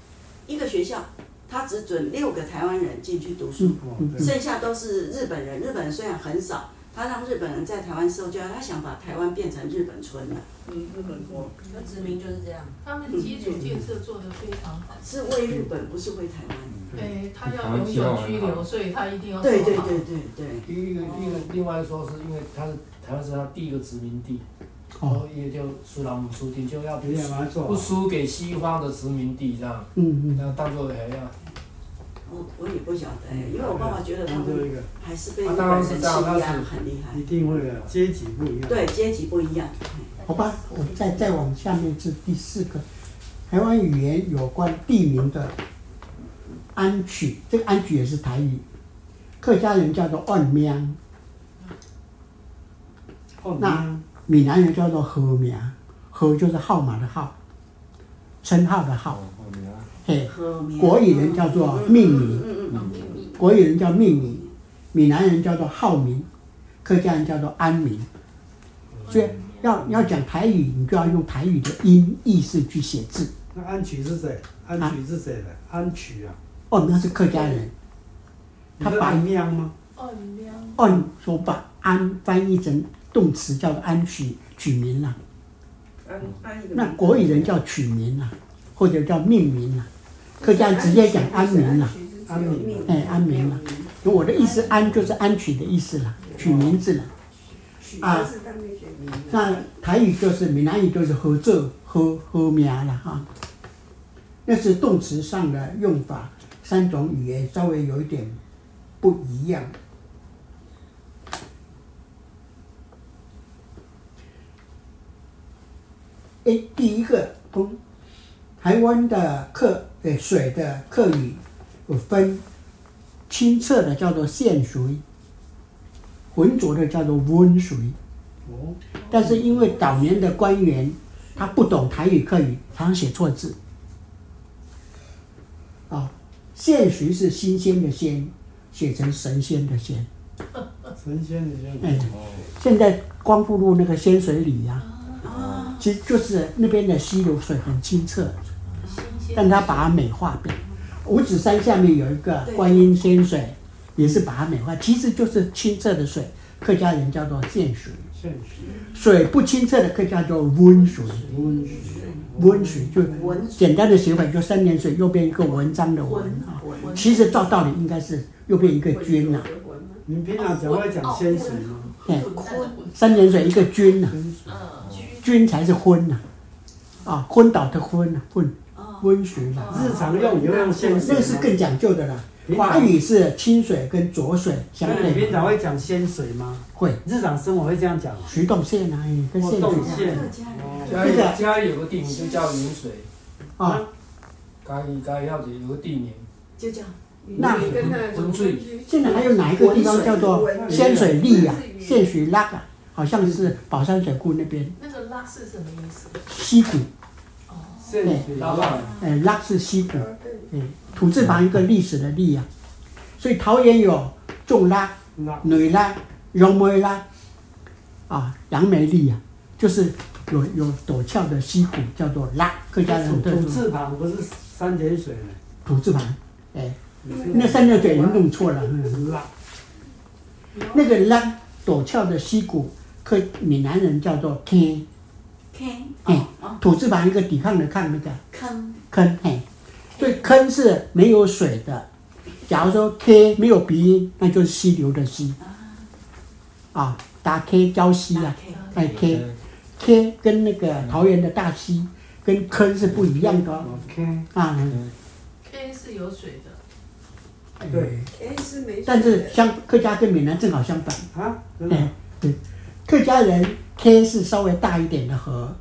S5: 一个学校。他只准六个台湾人进去读书，剩下都是日本人。日本人虽然很少，他让日本人在台湾受教，他想把台湾变成日本村了。
S6: 嗯，日本国，那殖民就是这样。
S7: 他们基础建设做得非常好，
S5: 是为日本，不是为台湾。
S7: 对，他要永久居留，所以他一定要
S5: 对对对对对。
S3: 一个一个，另外说是因为他是台湾是他第一个殖民地，哦，也就输了母输地，就要不不输给西方的殖民地这样。嗯嗯。那当做还要。
S5: 我我也不晓得，因为我爸爸觉得他们还是被日本人欺压很厉害。
S4: 一定会的，阶级不一样。
S5: 对，阶级不一样。
S2: 好吧，我们再再往下面是第四个，台湾语言有关地名的安曲，这个安曲也是台语，客家人叫做岸名，那闽南人叫做号名，号就是号码的号，称号的号。嘿，国语人叫做命名，国语人叫命名，闽南人叫做号名，客家人叫做安名。所以要要讲台语，你就要用台语的音意思去写字。
S4: 那安取是谁？安取是谁的？安取啊？
S2: 哦，那是客家人。他把
S4: 命吗？
S2: 哦，说把安翻译成动词叫做安取取名了。那国语人叫取名了，或者叫命名了。客家直接讲安名了，
S4: 安名，
S2: 哎，安名了。我的意思，安就是安取的意思了，取名字了。啊，那台语就是闽南语就是合作合合名了哈。那是动词上的用法，三种语言稍微有一点不一样。哎，第一个，台湾的客诶水的客语有分清澈的叫做现水，浑浊的叫做温水。哦。但是因为早年的官员他不懂台语客语，常常写错字。啊，现水是新鲜的鲜，写成神仙的仙。
S4: 神仙的仙。
S2: 哎，现在光复路那个仙水里呀、啊，其实就是那边的溪流水很清澈，但他把它美化掉。五指山下面有一个观音仙水，也是把它美化，其实就是清澈的水，客家人叫做见水。咸水。水不清澈的客家叫温水。温水。温水就简单的写法，就三点水右边一个文章的文啊，其实照道理应该是右边一个君呐。
S4: 你平常只会讲仙水吗？
S2: 对，三点水一个君呐，君才是昏呐，啊，昏倒的昏呐，昏，温水嘛。
S4: 日常用也会用鲜水，
S2: 那是更讲究的啦。华语是清水跟浊水相对。
S4: 平常会讲鲜水吗？
S2: 会，
S4: 日常生活会这样讲。
S2: 徐洞县啊，跟县水一样。
S3: 嘉义嘉义有个地名就叫云水。啊。嘉义嘉义要有有个地名
S5: 就叫。
S2: 那温水。现在还有哪一个地方叫做鲜水利呀？鲜水拉啊，好像是宝山水库那边。
S7: 那个拉是什么意思？
S2: 溪谷。
S7: 哦。
S2: 对。拉。是溪谷。哎。土字旁一个历史的历啊，所以桃园有种拉、女拉、杨梅拉，啊，杨梅丽啊，就是有有陡峭的溪谷，叫做拉。客家人
S4: 土字旁不是山泉水
S2: 土字旁，哎，那三点水人弄错了，嗯，礫。那个拉陡峭的溪谷，客闽南人叫做坑，
S5: 坑，
S2: 哎，土字旁一个抵抗的抗，那个
S5: 坑，
S2: 坑，哎。所以坑是没有水的，假如说 K 没有鼻音，那就是溪流的溪。啊，打 K 礁溪啊，哎 K，K 跟那个桃园的大溪跟坑是不一样的。
S4: K
S2: 啊
S7: ，K。是有水的。
S2: 对。但是相客家跟闽南正好相反。啊。哎，对，客家人 K 是稍微大一点的河，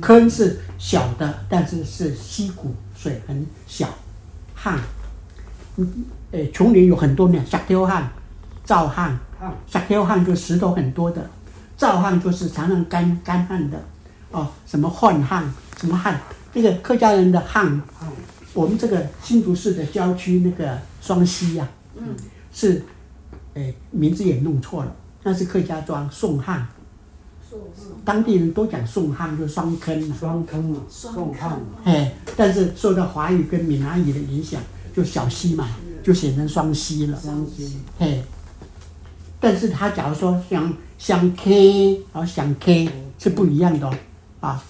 S2: 坑是小的，但是是溪谷。水很小，旱，嗯，诶，垦林有很多呢，沙雕旱，糙旱，沙雕旱就石头很多的，糙旱就是常常干干旱的，哦，什么旱旱，什么旱，这个客家人的旱，我们这个新竹市的郊区那个双溪呀，嗯，是，诶，名字也弄错了，那是客家庄宋汉。当地人都讲宋汉，就双坑嘛，
S4: 双坑嘛，宋旱。
S2: 哎，但是受到华语跟闽南语的影响，就小溪嘛，就写成双溪了。双溪。哎，但是他假如说想想 K，然后想 K 是不一样的哦，啊。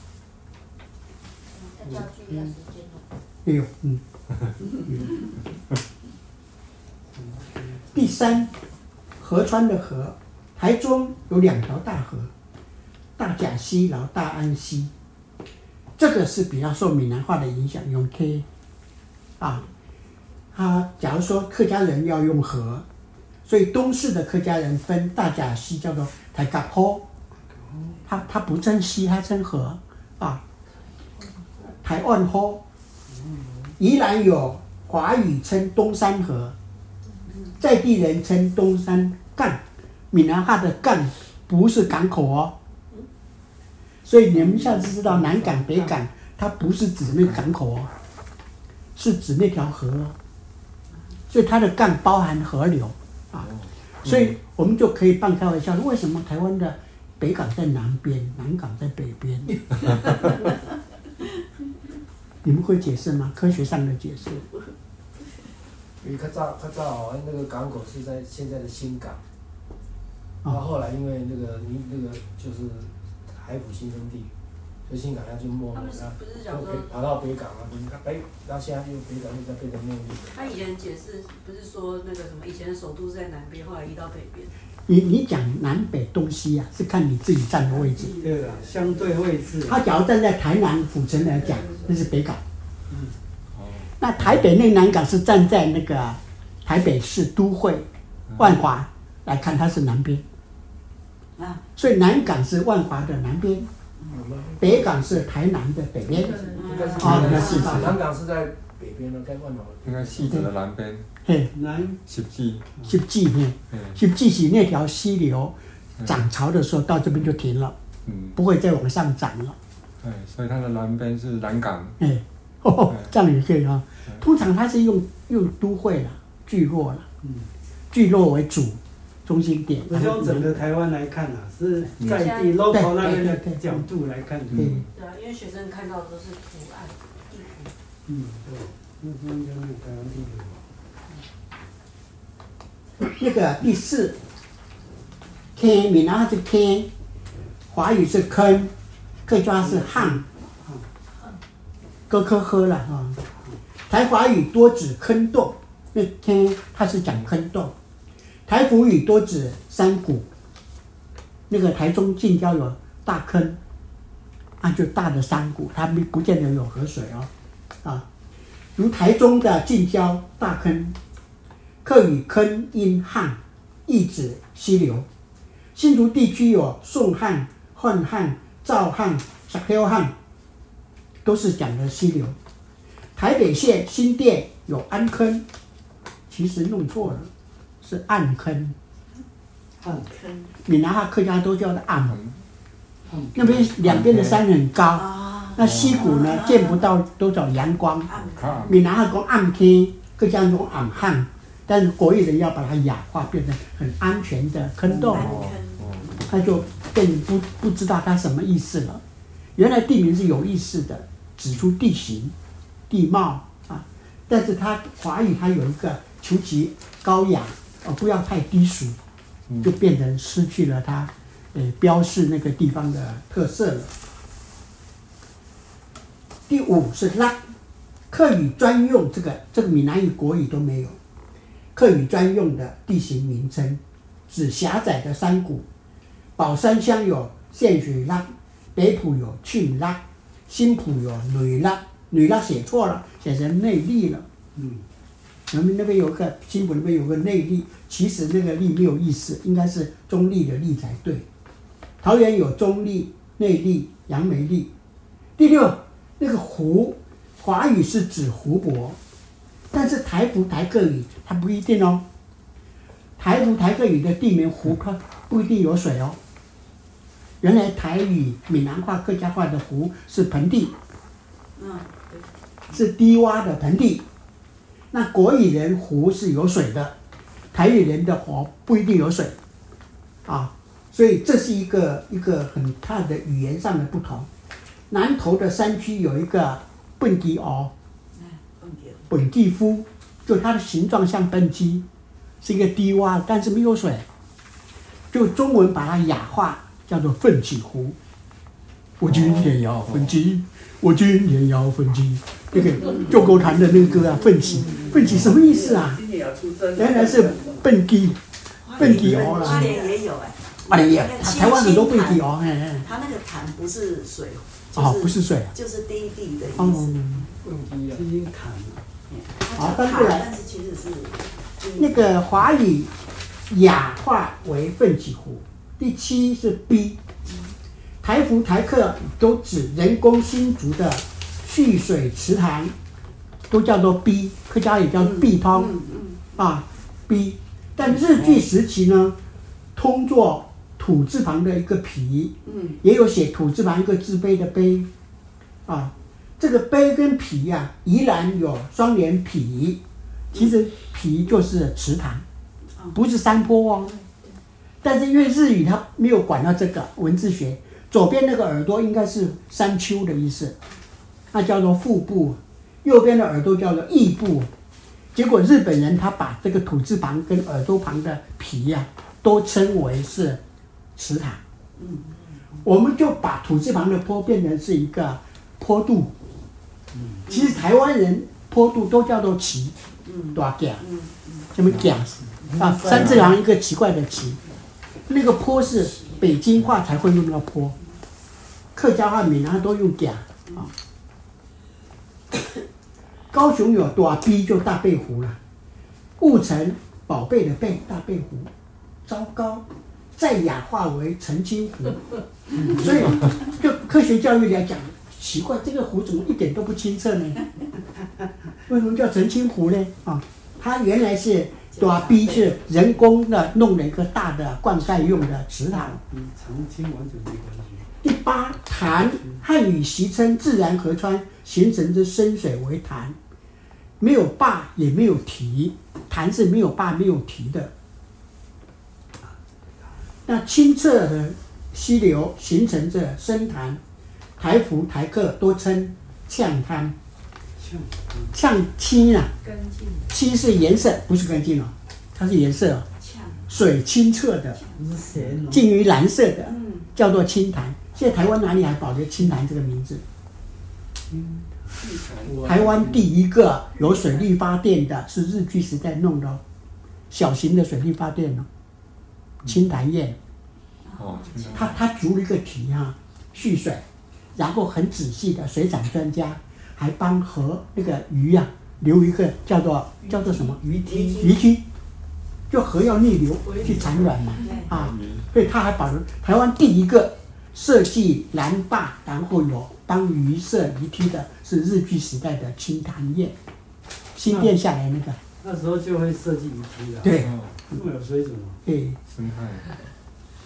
S2: 哎呦，嗯。第三，河川的河，台中有两条大河。大甲溪，然后大安溪，这个是比较受闽南话的影响，用 K，啊，他假如说客家人要用河，所以东势的客家人分大甲溪叫做台甲坡，他他不称溪，他称河，啊，台湾坡，宜兰有华语称东山河，在地人称东山干，闽南话的干不是港口哦。所以你们下次知道南港、北港，它不是指那个港口哦，是指那条河哦。所以它的干包含河流啊，所以我们就可以半开玩笑：为什么台湾的北港在南边，南港在北边？你们会解释吗？科学上的解释。
S3: 因为较早可早哦，那个港口是在现在的新港，然后后来因为那个你那个就是。海埔新生地，所以新港要就没落，然后跑到北港啊，北，然后现在又北港又在变成内陆。
S6: 他以前解释不是说那个什么，以前首都是在南边，后来移到北边。
S2: 你你讲南北东西啊，是看你自己站的位置。
S4: 对啊，相对位置。
S2: 他假如站在台南府城来讲，那是北港。嗯。那台北内南港是站在那个台北市都会万华、嗯、来看，它是南边。啊，所以南港是万华的南边，北港是台南的北边，
S3: 应该是
S2: 啊
S3: 应该是
S2: 是是
S3: 南港是在北边的，在万华。
S8: 应该汐止的南边，
S2: 嘿，
S4: 南。
S8: 汐止，
S2: 十季嘿，
S8: 嗯。
S2: 十季是那条溪流涨潮的时候到这边就停了，
S8: 嗯，
S2: 不会再往上涨了。
S8: 哎，所以它的南边是南港，
S2: 哎，哦，这样也可以啊。通常它是用用都会了、聚落了，
S4: 嗯，
S2: 聚落为主中心点。
S4: 我用整个台湾来看啊，是
S8: 嗯
S4: 在地 local 那
S2: 边
S4: 的角度来看，
S2: 对，
S6: 对啊，因为学生看到的都是图案、地图。
S4: 嗯，对，那时候就那个台湾地图。
S2: 那个第四，坑，闽南话是坑，华语是坑，客家话是汉，哥科喝了啊。台华语多指坑洞，那坑它是讲坑洞。台福语多指山谷，那个台中近郊有大坑，啊就大的山谷，它不不见得有河水哦，啊，如台中的近郊大坑。客语坑因汉，意指溪流。新竹地区有宋汉、汉汉、赵汉、石雕汉，都是讲的溪流。台北县新店有安坑，其实弄错了，是暗坑。
S4: 暗
S5: 坑
S2: 闽南话、客家都叫做暗。
S4: 门
S2: 那边两边的山很高，
S5: 啊，
S2: 那溪谷呢见不到多少阳光。闽南话讲暗坑，客家讲暗汉，但是国语人要把它雅化，变成很安全的坑洞。
S5: 暗
S8: 哦
S5: 坑，
S2: 他就更不不知道它什么意思了。原来地名是有意思的，指出地形、地貌啊，但是它华语它有一个求其高雅，哦，不要太低俗，就变成失去了它，呃，标示那个地方的特色了。第五是拉，客语专用这个这个闽南语、国语都没有，客语专用的地形名称，指狭窄的山谷。宝山乡有线水拉，北埔有庆拉，新埔有女拉，女拉写错了，写成内力了。
S4: 嗯，
S2: 我们那边有个新埔那边有个内力，其实那个力没有意思，应该是中立的力才对。桃园有中立、内力、杨梅力。第六，那个湖，华语是指湖泊，但是台湖台客语它不一定哦。台湖台客语的地名湖它不一定有水哦。原来台语、闽南话、客家话的湖是盆地，
S5: 嗯，
S2: 是低洼的盆地。那国语人湖是有水的，台语人的湖不一定有水，啊，所以这是一个一个很大的语言上的不同。南投的山区有一个笨鸡鳌，
S5: 笨鸡
S2: 本地夫，就它的形状像笨鸡，是一个低洼，但是没有水，就中文把它雅化，叫做奋起湖。我今天要奋起，我今天要奋起，那个救国团的那个歌啊，奋起，奋起什么意思啊？原来是笨鸡，笨鸡鳌
S5: 花
S2: 啦。
S5: 莲也有哎，
S2: 哎呀，台湾很多笨鸡鳌，哎哎，
S5: 它那个潭不是水，
S2: 哦，不是水，
S5: 就是低地的意
S2: 哦
S5: 思。，
S3: 笨鸡啊，
S4: 基因
S5: 潭，
S2: 好翻过来
S5: 但是其实是
S2: 那个华语雅化为奋起湖。第七是 B，台福台客都指人工新筑的蓄水池塘，都叫做 B，客家也叫壁通
S5: 嗯嗯，
S2: 啊 B。但日据时期呢，通作土字旁的一个皮，
S5: 嗯，
S2: 也有写土字旁一个字碑的碑，啊，这个碑跟皮呀、啊，宜兰有双连皮，其实皮就是池塘，不是山坡哦。但是因为日语它没有管到这个文字学，左边那个耳朵应该是山丘的意思，那叫做腹部，右边的耳朵叫做翼部。结果日本人他把这个土字旁跟耳朵旁的皮呀、啊，都称为是池塘。我们就把土字旁的坡变成是一个坡度。其实台湾人坡度都叫做奇，大甲，什么甲啊？三字旁一个奇怪的奇。那个坡是北京话才会用那个坡，客家话、闽南都用甲啊。高雄有大陂，就大贝湖了。雾城宝贝的贝，大贝湖。糟糕，再氧化为澄清湖。所以，就科学教育来讲，奇怪，这个湖怎么一点都不清澈呢？为什么叫澄清湖呢？啊，它原来是大陂是人工的弄了一个大的灌溉用的池塘。
S4: 澄清完全没关系。
S2: 第八，潭，汉语习称自然河川形成之深水为潭，没有坝也没有堤，潭是没有坝没有堤的。那清澈的溪流形成着深潭，台福台客多称呛滩。呛清啊，清是颜色，不是干净哦，它是颜色哦。水清澈的，近于蓝色的，叫做青潭。现在台湾哪里还保留青潭这个名字？台湾第一个有水力发电的是日据时代弄的哦，小型的水力发电哦，青潭堰。哦，他他筑了一个堤啊，蓄水，然后很仔细的水产专家还帮河那个鱼呀、啊、留一个叫做叫做什么鱼梯鱼梯，就河要逆流去产卵嘛啊，所以他还保留台湾第一个。设计拦坝，然后有帮鱼设鱼梯的，是日据时代的清潭堰，新建下来那个。
S4: 那时候就会设计鱼梯了。
S2: 对，
S4: 那么有水准吗？
S2: 对，
S8: 生态。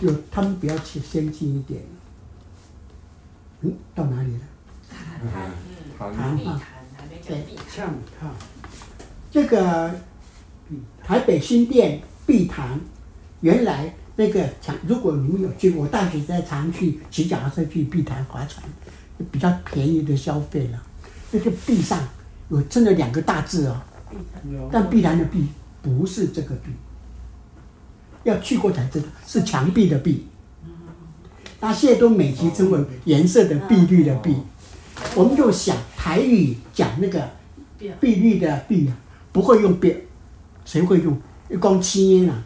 S2: 就他们比较先进一点。嗯，到哪里了？
S8: 潭
S2: 潭
S8: 潭
S2: 对，
S4: 呛滩。
S2: 这个台北新店碧潭，原来。那个常，如果你们有去，我大学在常去骑脚踏车去碧潭划船，比较便宜的消费了。那个壁上有真的两个大字哦，但碧潭的碧不是这个碧，要去过才知道是墙壁的壁。那现在都美其称为颜色的碧绿的碧，我们就想台语讲那个碧绿的碧啊，不会用碧，谁会用？光青啊。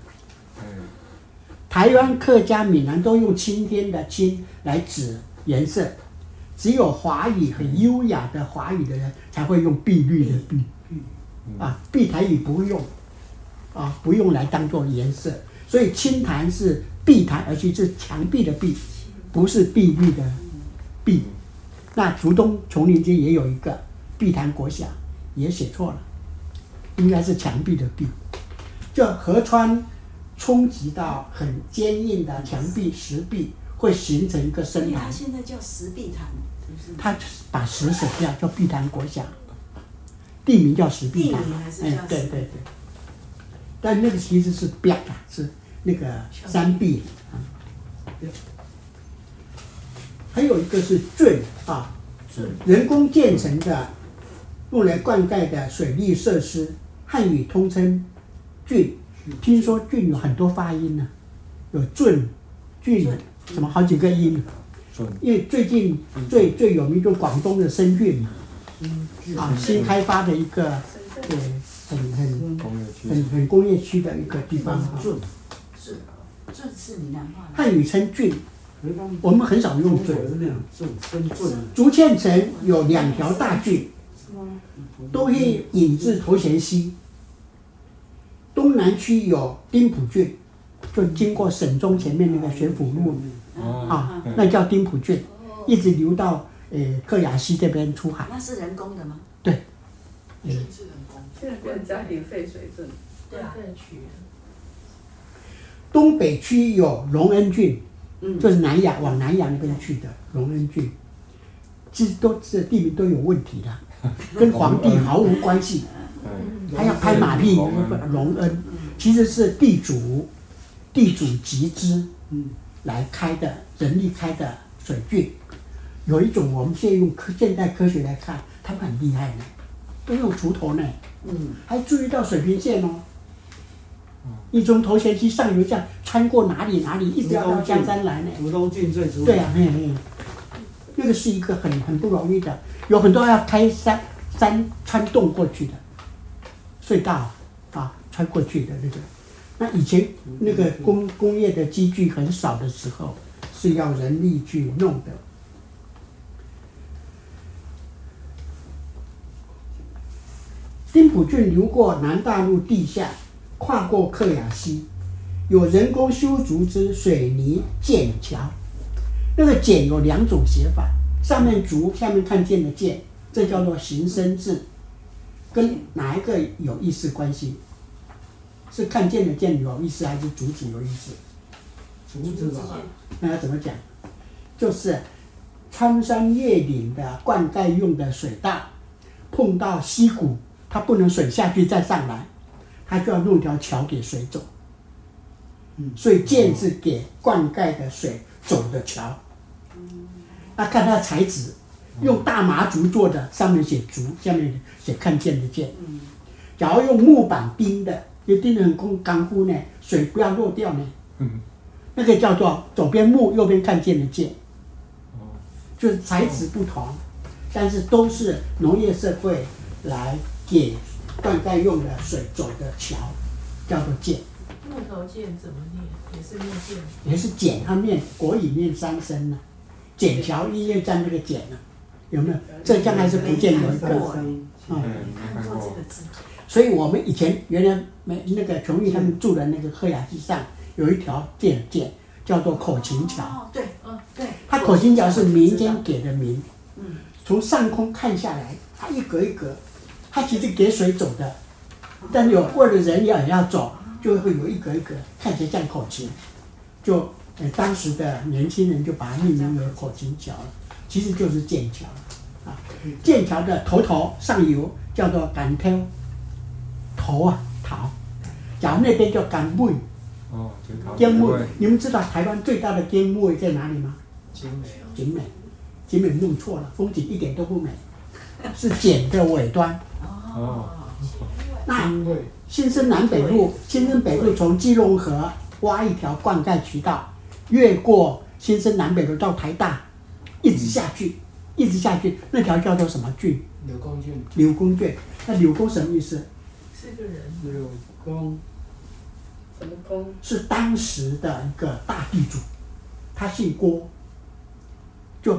S2: 台湾客家、闽南都用青天的“青”来指颜色，只有华语很优雅的华语的人才会用碧绿的“碧”，啊，碧台语不会用，啊，不用来当做颜色，所以青潭是碧潭，而且是墙壁的“壁”，不是碧绿的“碧”。那竹东丛林街也有一个碧潭国小，也写错了，应该是墙壁的“壁”，就河川。冲击到很坚硬的墙壁、石壁，会形成一个深潭。
S5: 它现在叫石壁潭？
S2: 它把石省掉，叫碧潭国小，地名叫石壁潭。哎，对对对。但那个其实是壁啊，是那个山壁啊。还有一个是圳啊，人工建成的，用来灌溉的水利设施，汉语通称郡。听说郡有很多发音呢，有郡、郡，什么好几个音。因为最近最最有名就广东的深圳嘛，啊，新开发的一个，对，很很很很工业区的一个地方啊。
S5: 圳是圳是闽南话。
S2: 汉语称圳，我们很少用圳。
S4: 圳
S2: 竹堑城有两条大郡，都可以引至头前溪。东南区有丁浦郡，就经过省中前面那个学府路，啊，那叫丁浦郡，一直流到呃克雅西这边出海。
S5: 那是人工的吗？
S2: 对，
S6: 嗯，是人工。现在变家里废水圳，对啊，
S2: 东北区有隆恩圳，就是南亚往南洋那边去的荣恩郡，其实都这地名都有问题的，跟皇帝毫无关系。还要拍马屁，隆恩其实是地主，地主集资嗯。来开的，人力开的水郡。有一种我们现在用科现代科学来看，他们很厉害呢，都用锄头呢，嗯，还注意到水平线哦。你从头前溪上游这样穿过哪里哪里，一直要到江山来呢。
S4: 竹东出名。
S2: 对啊，嘿嘿，那个是一个很很不容易的，有很多要开山山穿洞过去的。隧道啊，穿过去的那个，那以前那个工工业的机具很少的时候，是要人力去弄的。丁埔圳流过南大路地下，跨过克雅溪，有人工修筑之水泥建桥。那个简有两种写法，上面竹，下面看见的见，这叫做形声字，跟哪一个有意思关系？是看见的见有意思，还是竹子有意思？
S4: 竹子吧。
S2: 那要怎么讲？就是穿山越岭的灌溉用的水道，碰到溪谷，它不能水下去再上来，他就要弄条桥给水走。嗯，所以舰是给灌溉的水走的桥。那看它的材质，用大麻竹做的，上面写竹，下面写看见的见。假如用木板钉的，就钉得很工刚固呢，水不要落掉呢。嗯那个叫做左边木，右边看见的见。就是材质不同，但是都是农业社会来给灌溉用的水走的桥，叫做涧。
S7: 木头涧怎么念？也是念涧。
S2: 也是简，它念国语念三声呢。筧桥医院站那个筧呢，有没有？浙江还是福建有一个？
S8: 嗯，看过这个字。
S2: 所以我们以前原来没那个琼玉他们住的那个鹤雅溪上有一条电线，叫做口琴桥。
S5: 哦，对，嗯，对。
S2: 它口琴桥是民间给的名。嗯。从上空看下来，它一格一格，它其实给水走的，但有过的人要要走。就会有一格一格，看起来像口琴，就呃当时的年轻人就把它命名为口琴桥，其实就是剑桥，啊，剑桥的头头上游叫做竿头，头啊头，假如那边叫竿尾，
S8: 哦，
S2: 竿尾，你们知道台湾最大的竿尾在哪里吗？
S3: 景美哦，
S2: 景美，景美弄错了，风景一点都不美，是剪的尾端。
S8: 哦，
S2: 那。新生南北路，新生北路从基隆河挖一条灌溉渠道，越过新生南北路到台大，一直下去，一直下去，那条叫做什么郡？
S3: 柳公郡。
S2: 柳公郡，那柳公什么意思？
S7: 是个人。
S4: 柳公，什么公？
S2: 是当时的一个大地主，他姓郭，就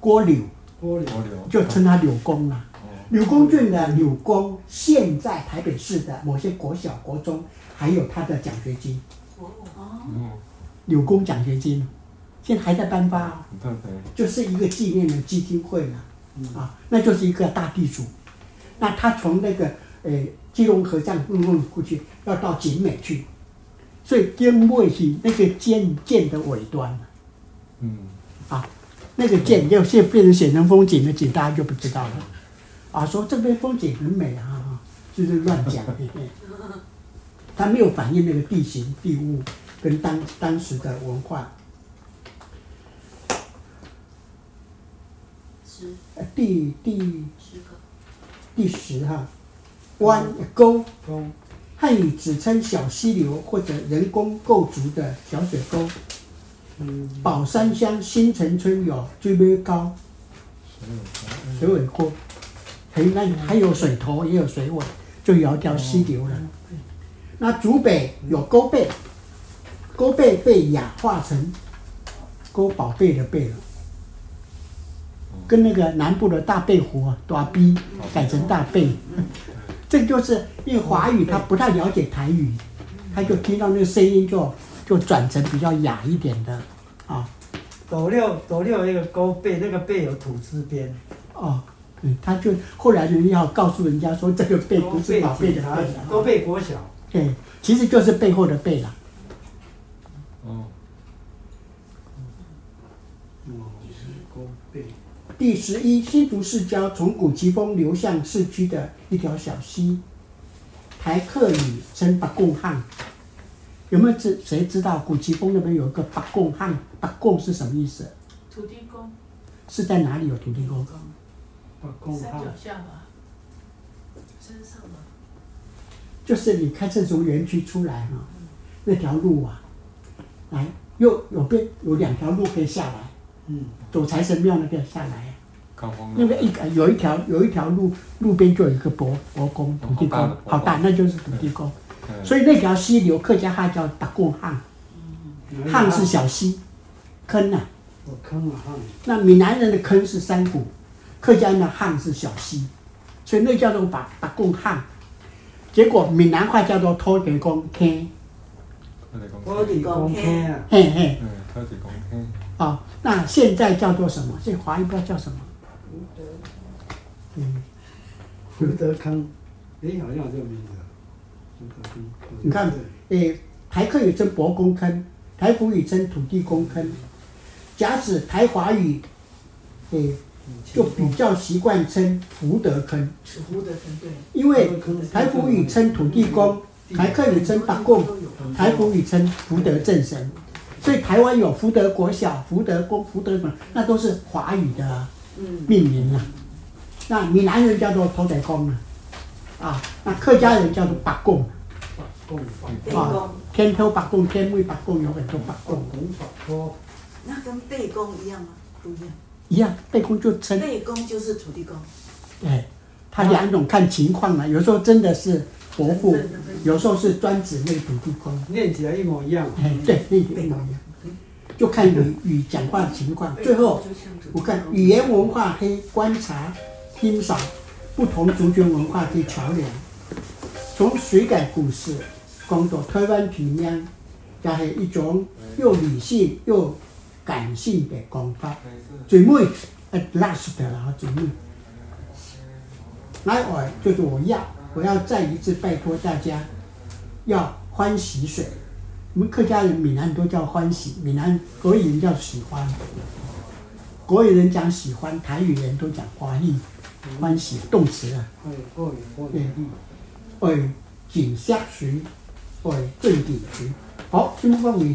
S2: 郭柳，
S4: 郭柳，
S2: 就称他柳公了。柳公郡的柳公，现在台北市的某些国小、国中还有他的奖学金。哦哦。柳公奖学金，现在还在颁发。对对。就是一个纪念的基金会了。啊，那就是一个大地主。那他从那个呃基隆河这样运运过去，要到景美去，所以经尾是那个剑剑的尾端。嗯。啊，那个剑要现变成写成风景的景，大家就不知道了。啊，说这边风景很美啊，就是乱讲。他没有反映那个地形地物跟当当时的文化。十。第第十个。第十哈，弯沟。沟。汉语只称小溪流或者人工构筑的小水沟。嗯。宝山乡新城村有最尾沟。水尾沟。还那还有水头，也有水尾，就有一条溪流了。那竹北有沟背，沟背被雅化成沟宝贝的贝了，跟那个南部的大贝湖啊，大逼改成大贝。这就是因为华语他不太了解台语，他就听到那个声音就就转成比较雅一点的啊。
S4: 斗六斗六那个沟背，那个背有土字边
S2: 哦。嗯，他就后来人要告诉人家说，这个背不是宝贝的贝，
S4: 沟背国小。
S2: 对，其实就是背后的背啦。哦。哦，是沟背。第十一，新竹市郊从古奇峰流向市区的一条小溪，台客语称八贡巷。有没有知谁知道古奇峰那边有一个八贡巷？八贡是什么意思？
S7: 土地公。
S2: 是在哪里有土地公？
S7: 山脚下吧，山上吧。
S2: 就是你开车从园区出来哈，那条路啊，来右右边有两条路可以下来，嗯，走财神庙那边下来，那边一有一条有一条路，路边就有一个伯伯公土地公，好大，那就是土地公。所以那条溪流客家话叫打贡巷，巷是小溪，坑呐，
S4: 坑啊，
S2: 那闽南人的坑是山谷。客家的汉是小溪，所以那叫做把把贡汉。结果闽南话叫做土地公坑，
S4: 土地公坑啊，
S2: 嘿嘿，
S8: 嗯，土地公坑。
S2: 哦，那现在叫做什么？现在华语不知道叫什么？嗯，
S4: 福德康，哎，好像有这个名字啊。
S2: 你看，诶，台客语称伯公坑，台福语称土地公坑，假使台华语，诶，就比较习惯称福德坑。
S6: 福德坑对。
S2: 因为台福语称土地公，台客语称八公，台福语称福德正神，所以台湾有福德国小、福德公、福德什么，那都是华语的命名啊。那闽南人叫做土地公啊，啊，那客家人叫做八公。啊，天头八公、天尾八公有很多八公。
S5: 那跟背公一样吗？不一样。
S2: 一样，背公就称。
S5: 背公就是土地公。
S2: 对，他两种看情况嘛，有时候真的是伯父，有时候是专指那个土地公。
S4: 念起来一模一样。
S2: 哎，对，念起来一模一样。就看语语讲话的情况。最后，我看语言文化可以观察、欣赏不同族群文化的桥梁。从水改故事。讲到台湾平面，就系一种又理性又感性的讲法。最尾，at last 最尾。来，我就是我要，我要再一次拜托大家，要欢喜水。我们客家人、闽南人都叫欢喜，闽南国语人叫喜欢，国语人讲喜欢，台语人都讲欢喜，欢喜动词啊。对，对，景下水。对，正地区，好，金风雨。